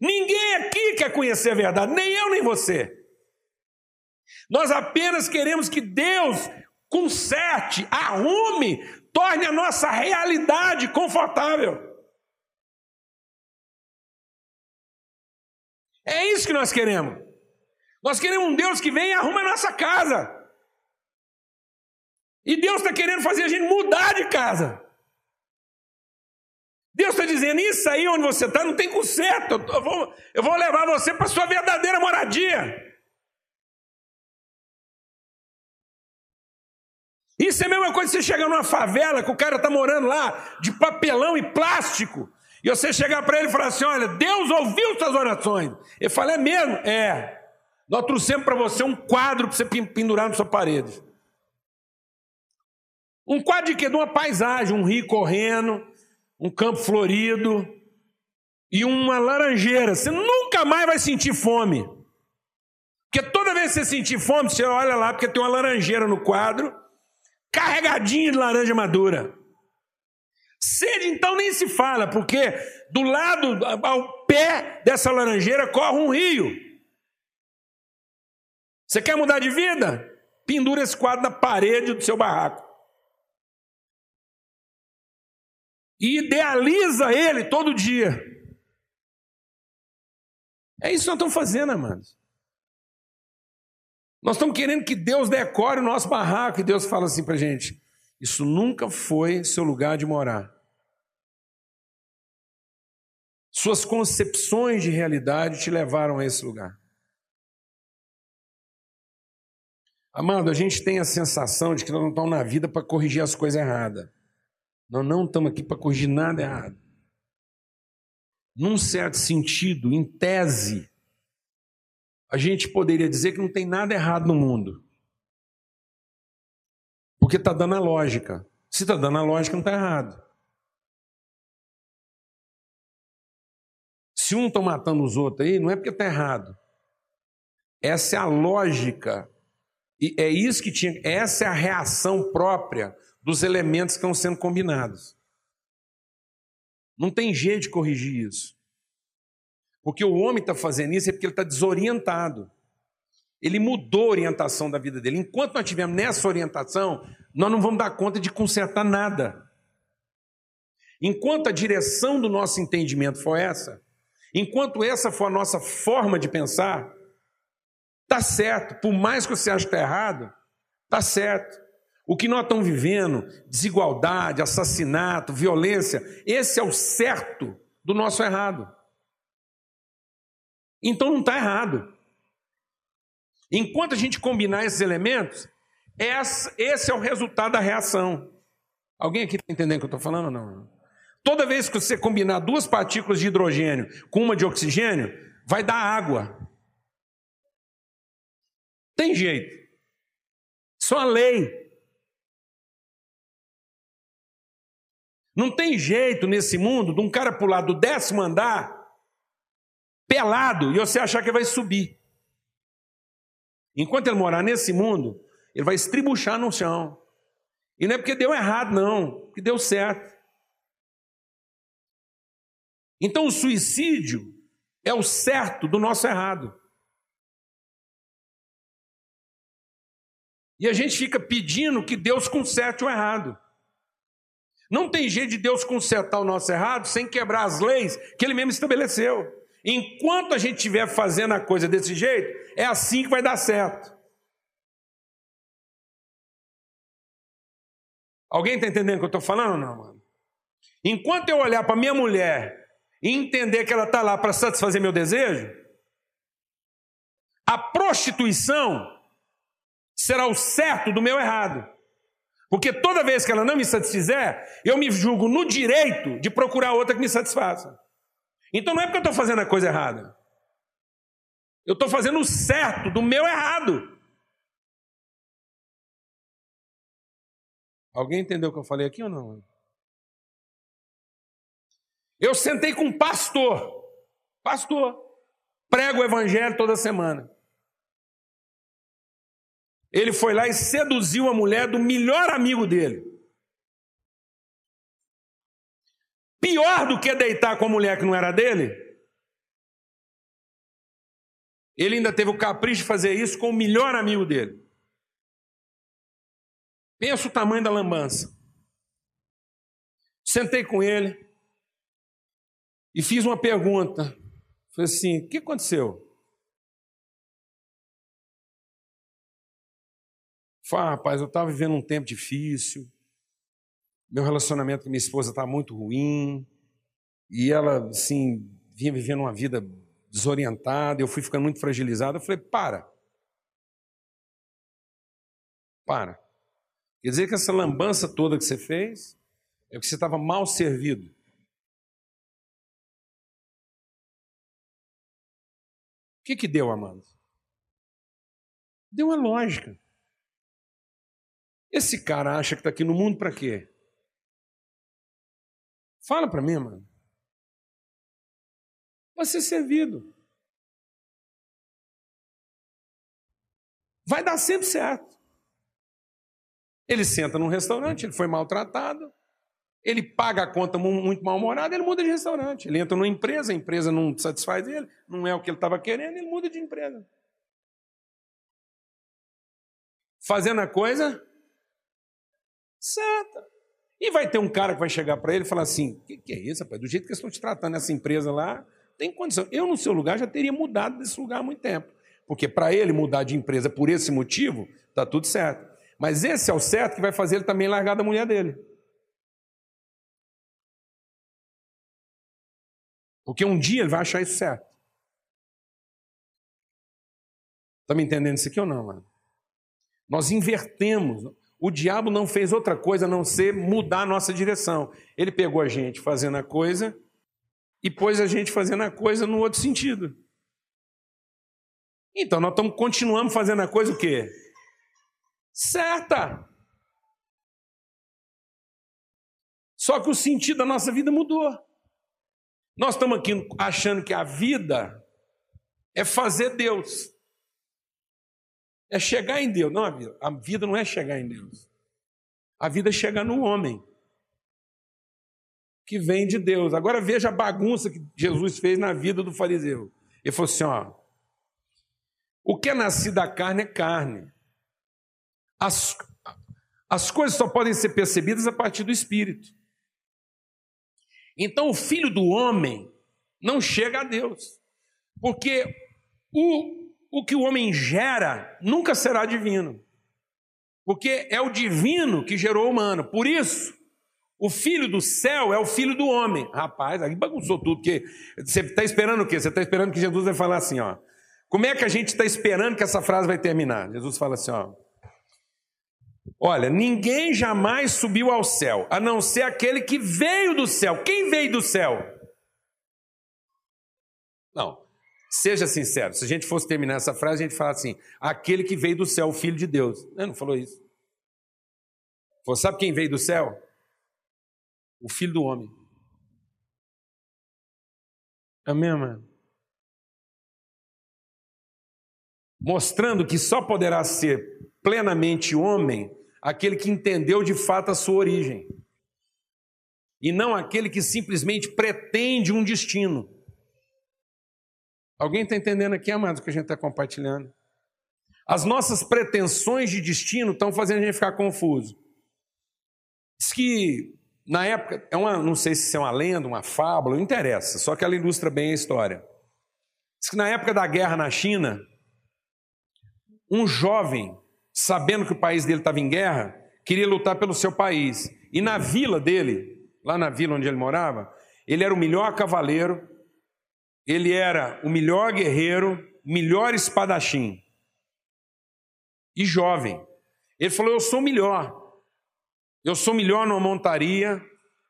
Ninguém aqui quer conhecer a verdade, nem eu nem você. Nós apenas queremos que Deus conserte, arrume, torne a nossa realidade confortável. É isso que nós queremos. Nós queremos um Deus que vem e arruma a nossa casa. E Deus está querendo fazer a gente mudar de casa. Deus está dizendo: Isso aí onde você está não tem conserto. Eu vou, eu vou levar você para sua verdadeira moradia. Isso é a mesma coisa que você chegar numa favela que o cara está morando lá de papelão e plástico. E você chegar para ele e falar assim: Olha, Deus ouviu suas orações. Ele fala: É mesmo? É. Nós trouxemos para você um quadro para você pendurar na sua parede. Um quadro de quê? De uma paisagem, um rio correndo, um campo florido e uma laranjeira. Você nunca mais vai sentir fome. Porque toda vez que você sentir fome, você olha lá, porque tem uma laranjeira no quadro carregadinho de laranja madura. Sede então nem se fala, porque do lado, ao pé dessa laranjeira corre um rio. Você quer mudar de vida? Pendura esse quadro na parede do seu barraco. E idealiza ele todo dia. É isso que nós estamos fazendo, amados. Nós estamos querendo que Deus decore o nosso barraco e Deus fala assim para a gente: Isso nunca foi seu lugar de morar. Suas concepções de realidade te levaram a esse lugar. Amado, a gente tem a sensação de que nós não estamos na vida para corrigir as coisas erradas. Nós não estamos aqui para corrigir nada errado. Num certo sentido, em tese, a gente poderia dizer que não tem nada errado no mundo. Porque está dando a lógica. Se está dando a lógica, não está errado. Se um está matando os outros aí, não é porque está errado. Essa é a lógica. E é isso que tinha. Essa é a reação própria dos elementos que estão sendo combinados. Não tem jeito de corrigir isso. Porque o homem está fazendo isso é porque ele está desorientado. Ele mudou a orientação da vida dele. Enquanto nós estivermos nessa orientação, nós não vamos dar conta de consertar nada. Enquanto a direção do nosso entendimento for essa, enquanto essa for a nossa forma de pensar, está certo. Por mais que você ache que está errado, está certo. O que nós estamos vivendo, desigualdade, assassinato, violência, esse é o certo do nosso errado. Então não está errado. Enquanto a gente combinar esses elementos, esse é o resultado da reação. Alguém aqui está entendendo o que eu estou falando ou não? Toda vez que você combinar duas partículas de hidrogênio com uma de oxigênio, vai dar água. Tem jeito. Só a lei. Não tem jeito nesse mundo de um cara pular do décimo andar pelado e você achar que vai subir. Enquanto ele morar nesse mundo, ele vai estribuchar no chão. E não é porque deu errado, não, porque deu certo. Então o suicídio é o certo do nosso errado. E a gente fica pedindo que Deus conserte o errado. Não tem jeito de Deus consertar o nosso errado sem quebrar as leis que Ele mesmo estabeleceu. Enquanto a gente estiver fazendo a coisa desse jeito, é assim que vai dar certo. Alguém está entendendo o que eu estou falando não, mano? Enquanto eu olhar para minha mulher e entender que ela está lá para satisfazer meu desejo, a prostituição será o certo do meu errado. Porque toda vez que ela não me satisfizer, eu me julgo no direito de procurar outra que me satisfaça. Então não é porque eu estou fazendo a coisa errada. Eu estou fazendo o certo do meu errado. Alguém entendeu o que eu falei aqui ou não? Eu sentei com um pastor, pastor, prego o evangelho toda semana. Ele foi lá e seduziu a mulher do melhor amigo dele. Pior do que deitar com a mulher que não era dele, ele ainda teve o capricho de fazer isso com o melhor amigo dele. Pensa o tamanho da lambança. Sentei com ele e fiz uma pergunta. Falei assim: o que aconteceu? Falei, ah, rapaz, eu estava vivendo um tempo difícil, meu relacionamento com minha esposa estava muito ruim, e ela, assim, vinha vivendo uma vida desorientada, eu fui ficando muito fragilizado. Eu falei, para. Para. Quer dizer que essa lambança toda que você fez é porque você estava mal servido. O que, que deu, Amanda? Deu uma lógica. Esse cara acha que está aqui no mundo para quê? Fala para mim, mano. Vai ser servido. Vai dar sempre certo. Ele senta num restaurante, ele foi maltratado. Ele paga a conta muito mal-humorado, ele muda de restaurante. Ele entra numa empresa, a empresa não satisfaz ele, não é o que ele estava querendo, ele muda de empresa. Fazendo a coisa certa. E vai ter um cara que vai chegar para ele e falar assim: o que, que, é isso, rapaz? Do jeito que eles estão te tratando essa empresa lá, tem condição. Eu, no seu lugar, já teria mudado desse lugar há muito tempo. Porque para ele mudar de empresa por esse motivo, está tudo certo. Mas esse é o certo que vai fazer ele também largar da mulher dele. Porque um dia ele vai achar isso certo. Está me entendendo isso aqui ou não, mano? Nós invertemos. O diabo não fez outra coisa a não ser mudar a nossa direção. Ele pegou a gente fazendo a coisa e pôs a gente fazendo a coisa no outro sentido. Então nós estamos continuamos fazendo a coisa o quê? Certa. Só que o sentido da nossa vida mudou. Nós estamos aqui achando que a vida é fazer Deus. É chegar em Deus. Não, a vida, a vida não é chegar em Deus. A vida é chegar no homem. Que vem de Deus. Agora veja a bagunça que Jesus fez na vida do fariseu. Ele falou assim: ó. O que é nascido da carne é carne. As, as coisas só podem ser percebidas a partir do espírito. Então o filho do homem não chega a Deus, porque o, o que o homem gera nunca será divino, porque é o divino que gerou o humano. Por isso, o filho do céu é o filho do homem. Rapaz, aí bagunçou tudo, porque você está esperando o quê? Você está esperando que Jesus vai falar assim, ó. Como é que a gente está esperando que essa frase vai terminar? Jesus fala assim, ó. Olha, ninguém jamais subiu ao céu, a não ser aquele que veio do céu. Quem veio do céu? Não, seja sincero. Se a gente fosse terminar essa frase, a gente fala assim: aquele que veio do céu, o Filho de Deus. Ele não falou isso. Você sabe quem veio do céu? O Filho do Homem. Amém, mano? Mostrando que só poderá ser plenamente homem aquele que entendeu de fato a sua origem, e não aquele que simplesmente pretende um destino. Alguém está entendendo aqui, amados, o que a gente está compartilhando? As nossas pretensões de destino estão fazendo a gente ficar confuso. Diz que na época, é uma, não sei se é uma lenda, uma fábula, não interessa, só que ela ilustra bem a história. Diz que na época da guerra na China, um jovem sabendo que o país dele estava em guerra, queria lutar pelo seu país. E na vila dele, lá na vila onde ele morava, ele era o melhor cavaleiro, ele era o melhor guerreiro, melhor espadachim. E jovem. Ele falou: Eu sou melhor. Eu sou melhor numa montaria.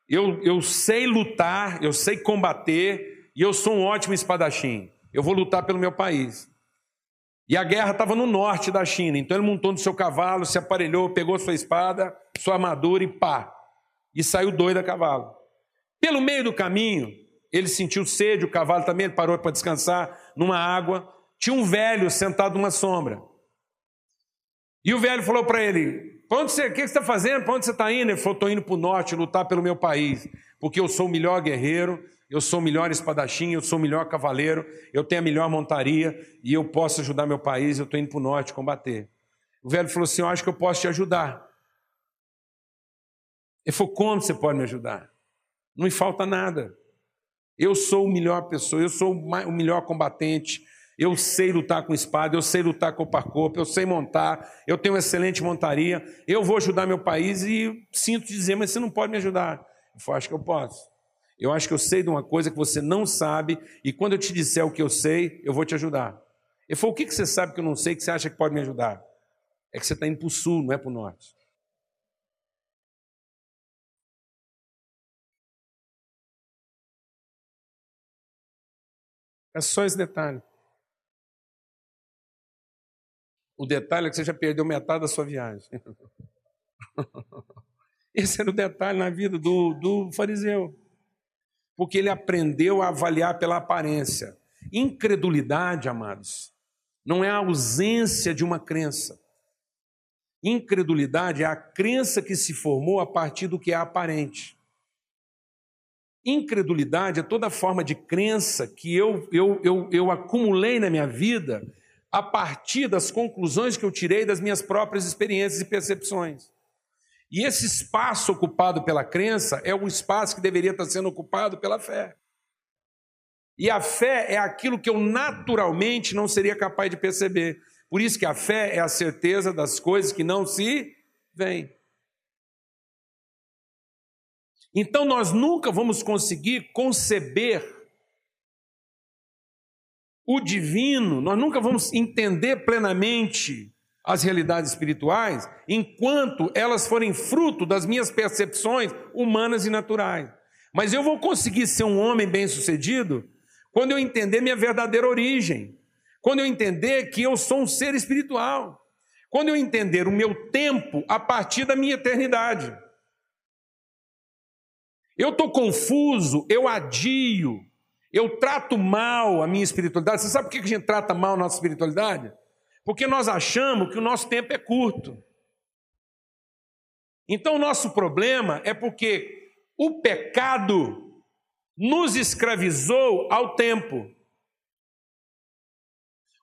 Eu, eu sei lutar, eu sei combater. E eu sou um ótimo espadachim. Eu vou lutar pelo meu país. E a guerra estava no norte da China, então ele montou no seu cavalo, se aparelhou, pegou sua espada, sua armadura e pá, e saiu doido a cavalo. Pelo meio do caminho, ele sentiu sede, o cavalo também, ele parou para descansar numa água. Tinha um velho sentado numa sombra. E o velho falou para ele: onde você, o que você está fazendo? Para onde você está indo? Ele falou: estou indo para o norte lutar pelo meu país, porque eu sou o melhor guerreiro, eu sou o melhor espadachim, eu sou o melhor cavaleiro, eu tenho a melhor montaria e eu posso ajudar meu país, eu estou indo para o norte combater. O velho falou assim: Eu acho que eu posso te ajudar. Ele falou: Como você pode me ajudar? Não me falta nada. Eu sou o melhor pessoa, eu sou o melhor combatente, eu sei lutar com espada, eu sei lutar com corpo, eu sei montar, eu tenho excelente montaria, eu vou ajudar meu país e sinto dizer, mas você não pode me ajudar. Eu falei, acho que eu posso. Eu acho que eu sei de uma coisa que você não sabe, e quando eu te disser o que eu sei, eu vou te ajudar. Ele falou: O que você sabe que eu não sei que você acha que pode me ajudar? É que você está indo para o sul, não é para o norte. É só esse detalhe. O detalhe é que você já perdeu metade da sua viagem. [LAUGHS] Esse era o detalhe na vida do, do fariseu porque ele aprendeu a avaliar pela aparência. Incredulidade, amados, não é a ausência de uma crença. Incredulidade é a crença que se formou a partir do que é aparente. Incredulidade é toda forma de crença que eu, eu, eu, eu acumulei na minha vida a partir das conclusões que eu tirei das minhas próprias experiências e percepções. E esse espaço ocupado pela crença é o espaço que deveria estar sendo ocupado pela fé. E a fé é aquilo que eu naturalmente não seria capaz de perceber. Por isso que a fé é a certeza das coisas que não se veem. Então nós nunca vamos conseguir conceber o divino, nós nunca vamos entender plenamente as realidades espirituais enquanto elas forem fruto das minhas percepções humanas e naturais. Mas eu vou conseguir ser um homem bem-sucedido quando eu entender minha verdadeira origem, quando eu entender que eu sou um ser espiritual, quando eu entender o meu tempo a partir da minha eternidade. Eu estou confuso, eu adio, eu trato mal a minha espiritualidade. Você sabe por que a gente trata mal a nossa espiritualidade? Porque nós achamos que o nosso tempo é curto. Então, o nosso problema é porque o pecado nos escravizou ao tempo.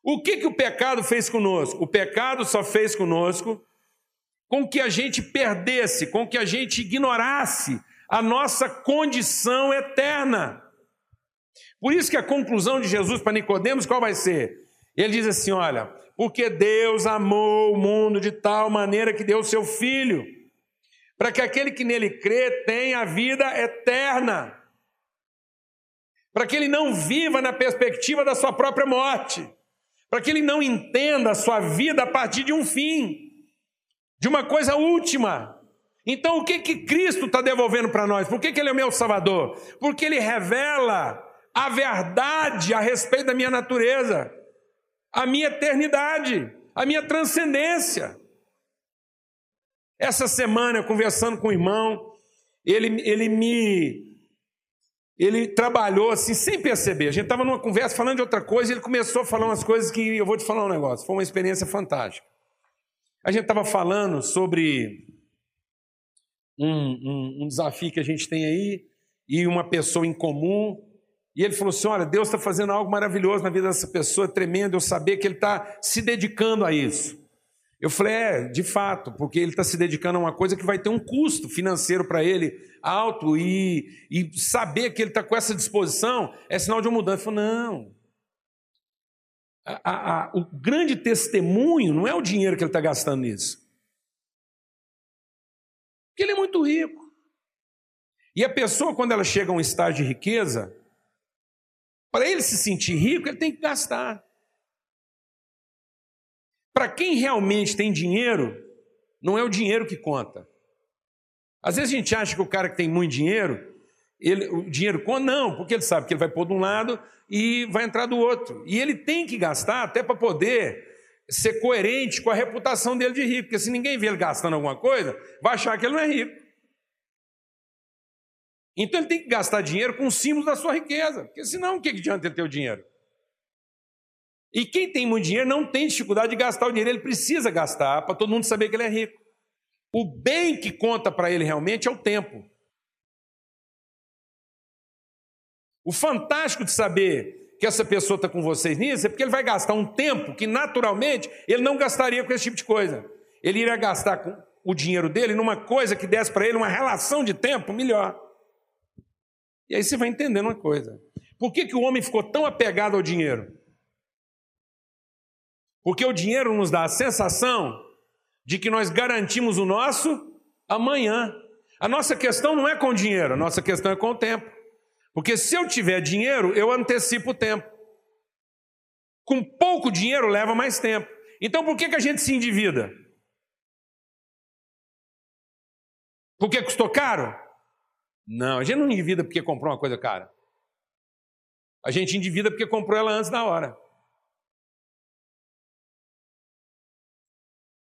O que, que o pecado fez conosco? O pecado só fez conosco com que a gente perdesse, com que a gente ignorasse a nossa condição eterna. Por isso que a conclusão de Jesus para Nicodemos qual vai ser? Ele diz assim: olha, porque Deus amou o mundo de tal maneira que deu o seu filho, para que aquele que nele crê tenha a vida eterna. Para que ele não viva na perspectiva da sua própria morte, para que ele não entenda a sua vida a partir de um fim, de uma coisa última, então, o que, que Cristo está devolvendo para nós? Por que, que Ele é o meu Salvador? Porque Ele revela a verdade a respeito da minha natureza, a minha eternidade, a minha transcendência. Essa semana, conversando com o irmão, ele, ele me. Ele trabalhou assim, sem perceber. A gente estava numa conversa falando de outra coisa e ele começou a falar umas coisas que eu vou te falar um negócio. Foi uma experiência fantástica. A gente estava falando sobre um, um, um desafio que a gente tem aí e uma pessoa em comum. E ele falou assim: Olha, Deus está fazendo algo maravilhoso na vida dessa pessoa, tremendo eu saber que ele está se dedicando a isso. Eu falei: É, de fato, porque ele está se dedicando a uma coisa que vai ter um custo financeiro para ele alto e, e saber que ele está com essa disposição é sinal de uma mudança. Ele falou: Não. A, a, a, o grande testemunho não é o dinheiro que ele está gastando nisso. Porque ele é muito rico. E a pessoa, quando ela chega a um estágio de riqueza, para ele se sentir rico, ele tem que gastar. Para quem realmente tem dinheiro, não é o dinheiro que conta. Às vezes a gente acha que o cara que tem muito dinheiro, ele, o dinheiro conta, não, porque ele sabe que ele vai pôr de um lado e vai entrar do outro. E ele tem que gastar até para poder ser coerente com a reputação dele de rico, porque se ninguém vê ele gastando alguma coisa, vai achar que ele não é rico. Então ele tem que gastar dinheiro com símbolos da sua riqueza, porque senão o que adianta ele ter o dinheiro? E quem tem muito dinheiro não tem dificuldade de gastar o dinheiro, ele precisa gastar para todo mundo saber que ele é rico. O bem que conta para ele realmente é o tempo. O fantástico de saber que essa pessoa está com vocês nisso, é porque ele vai gastar um tempo que naturalmente ele não gastaria com esse tipo de coisa. Ele iria gastar o dinheiro dele numa coisa que desse para ele uma relação de tempo melhor. E aí você vai entendendo uma coisa. Por que, que o homem ficou tão apegado ao dinheiro? Porque o dinheiro nos dá a sensação de que nós garantimos o nosso amanhã. A nossa questão não é com o dinheiro, a nossa questão é com o tempo. Porque se eu tiver dinheiro, eu antecipo o tempo. Com pouco dinheiro leva mais tempo. Então por que, que a gente se endivida? Porque custou caro? Não, a gente não endivida porque comprou uma coisa cara. A gente endivida porque comprou ela antes da hora.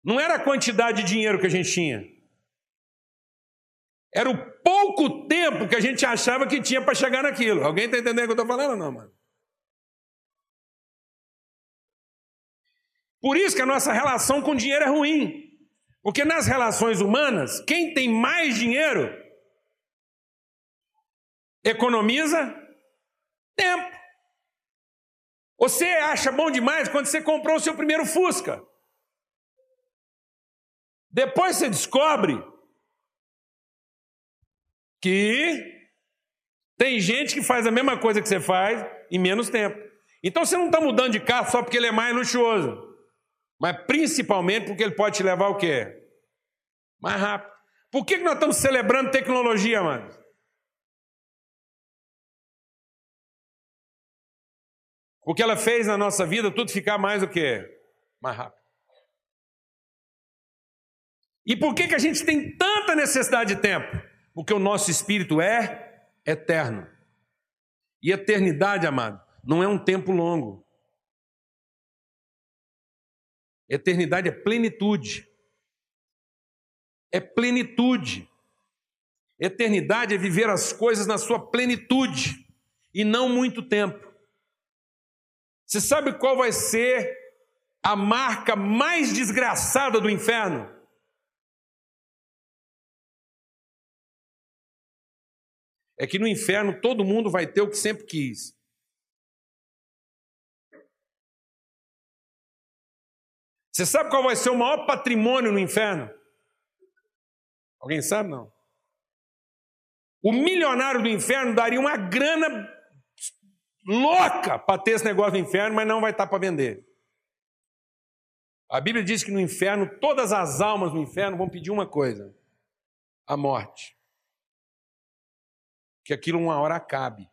Não era a quantidade de dinheiro que a gente tinha. Era o pouco tempo que a gente achava que tinha para chegar naquilo. Alguém está entendendo o que eu estou falando ou não, mano? Por isso que a nossa relação com dinheiro é ruim. Porque nas relações humanas, quem tem mais dinheiro economiza tempo. Você acha bom demais quando você comprou o seu primeiro Fusca. Depois você descobre que tem gente que faz a mesma coisa que você faz em menos tempo. Então você não está mudando de carro só porque ele é mais luxuoso, mas principalmente porque ele pode te levar o quê? Mais rápido. Por que, que nós estamos celebrando tecnologia, mano? Porque ela fez na nossa vida tudo ficar mais o quê? Mais rápido. E por que, que a gente tem tanta necessidade de tempo? Porque o nosso espírito é eterno. E eternidade, amado, não é um tempo longo. Eternidade é plenitude. É plenitude. Eternidade é viver as coisas na sua plenitude e não muito tempo. Você sabe qual vai ser a marca mais desgraçada do inferno? É que no inferno todo mundo vai ter o que sempre quis. Você sabe qual vai ser o maior patrimônio no inferno? Alguém sabe? Não. O milionário do inferno daria uma grana louca para ter esse negócio do inferno, mas não vai estar para vender. A Bíblia diz que no inferno, todas as almas no inferno vão pedir uma coisa: a morte que aquilo uma hora acabe.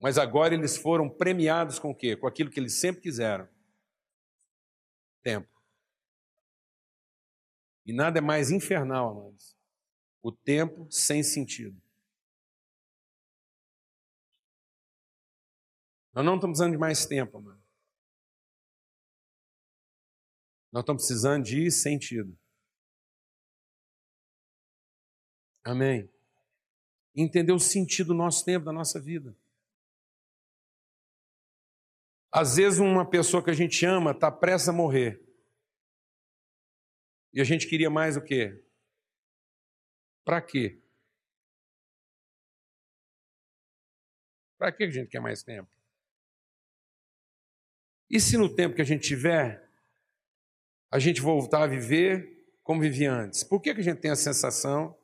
Mas agora eles foram premiados com o quê? Com aquilo que eles sempre quiseram: tempo. E nada é mais infernal, amados. O tempo sem sentido. Nós não estamos precisando de mais tempo, amado. Nós estamos precisando de sentido. Amém entender o sentido do nosso tempo, da nossa vida. Às vezes, uma pessoa que a gente ama está prestes a morrer. E a gente queria mais o quê? Para quê? Para que a gente quer mais tempo? E se no tempo que a gente tiver, a gente voltar a viver como vivia antes? Por que, que a gente tem a sensação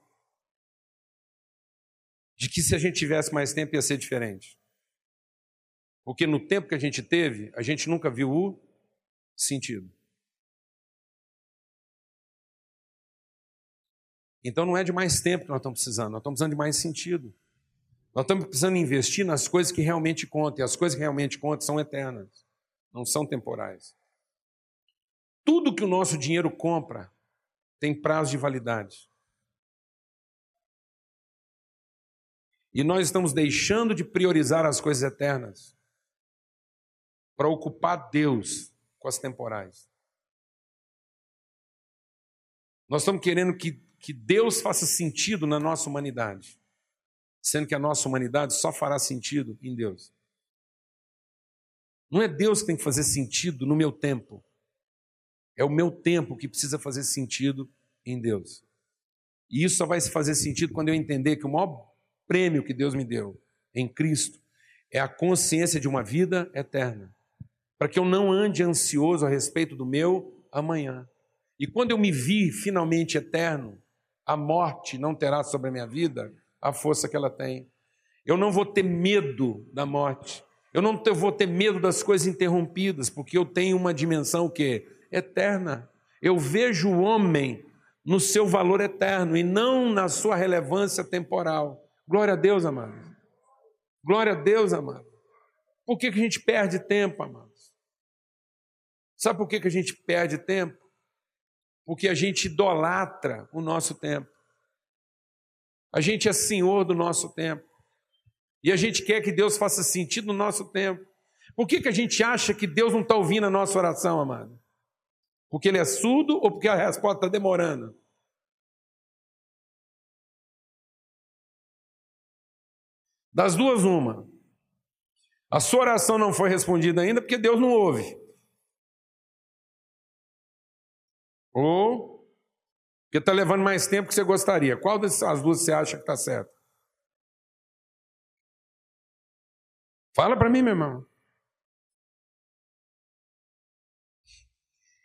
de que se a gente tivesse mais tempo ia ser diferente. Porque no tempo que a gente teve, a gente nunca viu o sentido. Então não é de mais tempo que nós estamos precisando, nós estamos precisando de mais sentido. Nós estamos precisando investir nas coisas que realmente contam, e as coisas que realmente contam são eternas, não são temporais. Tudo que o nosso dinheiro compra tem prazo de validade. E nós estamos deixando de priorizar as coisas eternas para ocupar Deus com as temporais. Nós estamos querendo que, que Deus faça sentido na nossa humanidade, sendo que a nossa humanidade só fará sentido em Deus. Não é Deus que tem que fazer sentido no meu tempo, é o meu tempo que precisa fazer sentido em Deus. E isso só vai fazer sentido quando eu entender que o maior prêmio que Deus me deu em Cristo é a consciência de uma vida eterna, para que eu não ande ansioso a respeito do meu amanhã. E quando eu me vi finalmente eterno, a morte não terá sobre a minha vida a força que ela tem. Eu não vou ter medo da morte. Eu não vou ter medo das coisas interrompidas, porque eu tenho uma dimensão que eterna. Eu vejo o homem no seu valor eterno e não na sua relevância temporal. Glória a Deus, amados. Glória a Deus, amados. Por que, que a gente perde tempo, amados? Sabe por que, que a gente perde tempo? Porque a gente idolatra o nosso tempo. A gente é senhor do nosso tempo. E a gente quer que Deus faça sentido no nosso tempo. Por que, que a gente acha que Deus não está ouvindo a nossa oração, amado? Porque ele é surdo ou porque a resposta está demorando? Das duas, uma. A sua oração não foi respondida ainda porque Deus não ouve. Ou porque está levando mais tempo que você gostaria. Qual dessas duas você acha que está certo? Fala para mim, meu irmão.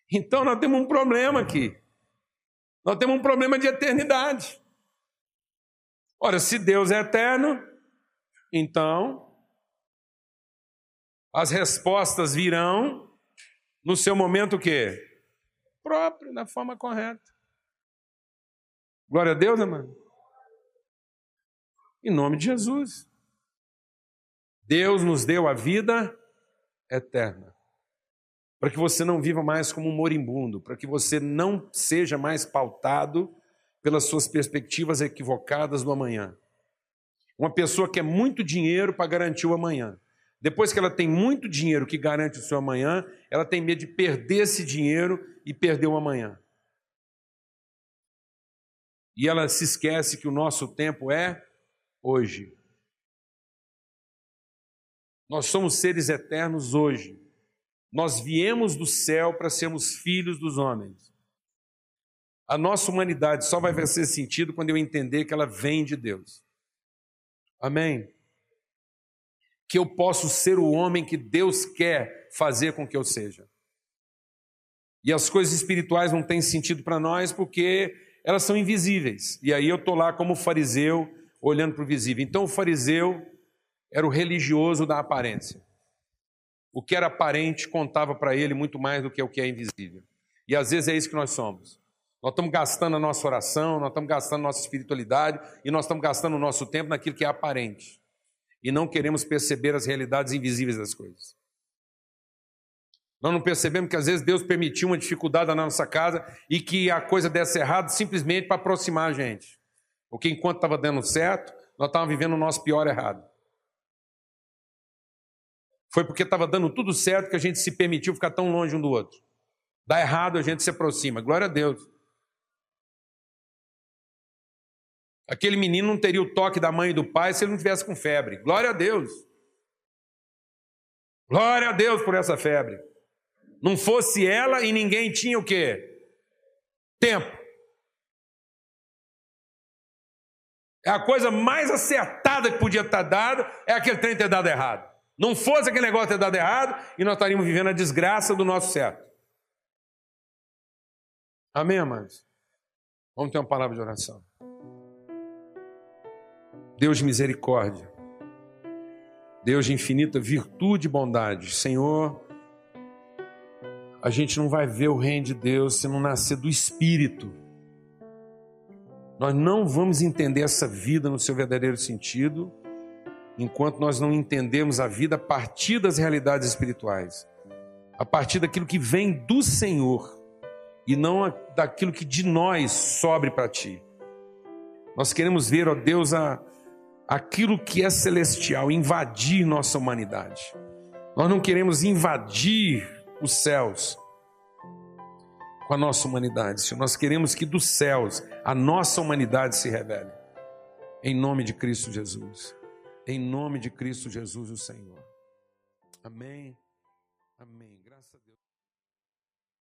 Então nós temos um problema aqui. Nós temos um problema de eternidade. Ora, se Deus é eterno, então as respostas virão no seu momento o quê? Próprio, da forma correta. Glória a Deus, amado. Em nome de Jesus. Deus nos deu a vida eterna. Para que você não viva mais como um moribundo, para que você não seja mais pautado pelas suas perspectivas equivocadas do amanhã. Uma pessoa quer muito dinheiro para garantir o amanhã. Depois que ela tem muito dinheiro que garante o seu amanhã, ela tem medo de perder esse dinheiro e perder o amanhã. E ela se esquece que o nosso tempo é hoje. Nós somos seres eternos hoje. Nós viemos do céu para sermos filhos dos homens. A nossa humanidade só vai fazer sentido quando eu entender que ela vem de Deus. Amém? Que eu posso ser o homem que Deus quer fazer com que eu seja. E as coisas espirituais não têm sentido para nós porque elas são invisíveis. E aí eu estou lá como fariseu, olhando para o visível. Então o fariseu era o religioso da aparência. O que era aparente contava para ele muito mais do que o que é invisível. E às vezes é isso que nós somos. Nós estamos gastando a nossa oração, nós estamos gastando a nossa espiritualidade e nós estamos gastando o nosso tempo naquilo que é aparente. E não queremos perceber as realidades invisíveis das coisas. Nós não percebemos que às vezes Deus permitiu uma dificuldade na nossa casa e que a coisa desse errado simplesmente para aproximar a gente. Porque enquanto estava dando certo, nós estávamos vivendo o nosso pior errado. Foi porque estava dando tudo certo que a gente se permitiu ficar tão longe um do outro. Dá errado, a gente se aproxima. Glória a Deus. Aquele menino não teria o toque da mãe e do pai se ele não tivesse com febre. Glória a Deus. Glória a Deus por essa febre. Não fosse ela e ninguém tinha o quê? Tempo. É a coisa mais acertada que podia estar dada é aquele trem ter dado errado. Não fosse aquele negócio ter dado errado e nós estaríamos vivendo a desgraça do nosso certo. Amém, amados? Vamos ter uma palavra de oração. Deus de misericórdia, Deus de infinita virtude e bondade, Senhor, a gente não vai ver o reino de Deus se não nascer do Espírito. Nós não vamos entender essa vida no seu verdadeiro sentido enquanto nós não entendemos a vida a partir das realidades espirituais, a partir daquilo que vem do Senhor e não daquilo que de nós sobre para ti. Nós queremos ver, ó Deus, a, aquilo que é celestial, invadir nossa humanidade. Nós não queremos invadir os céus com a nossa humanidade, Senhor. Nós queremos que dos céus a nossa humanidade se revele. Em nome de Cristo Jesus. Em nome de Cristo Jesus, o Senhor. Amém. Amém.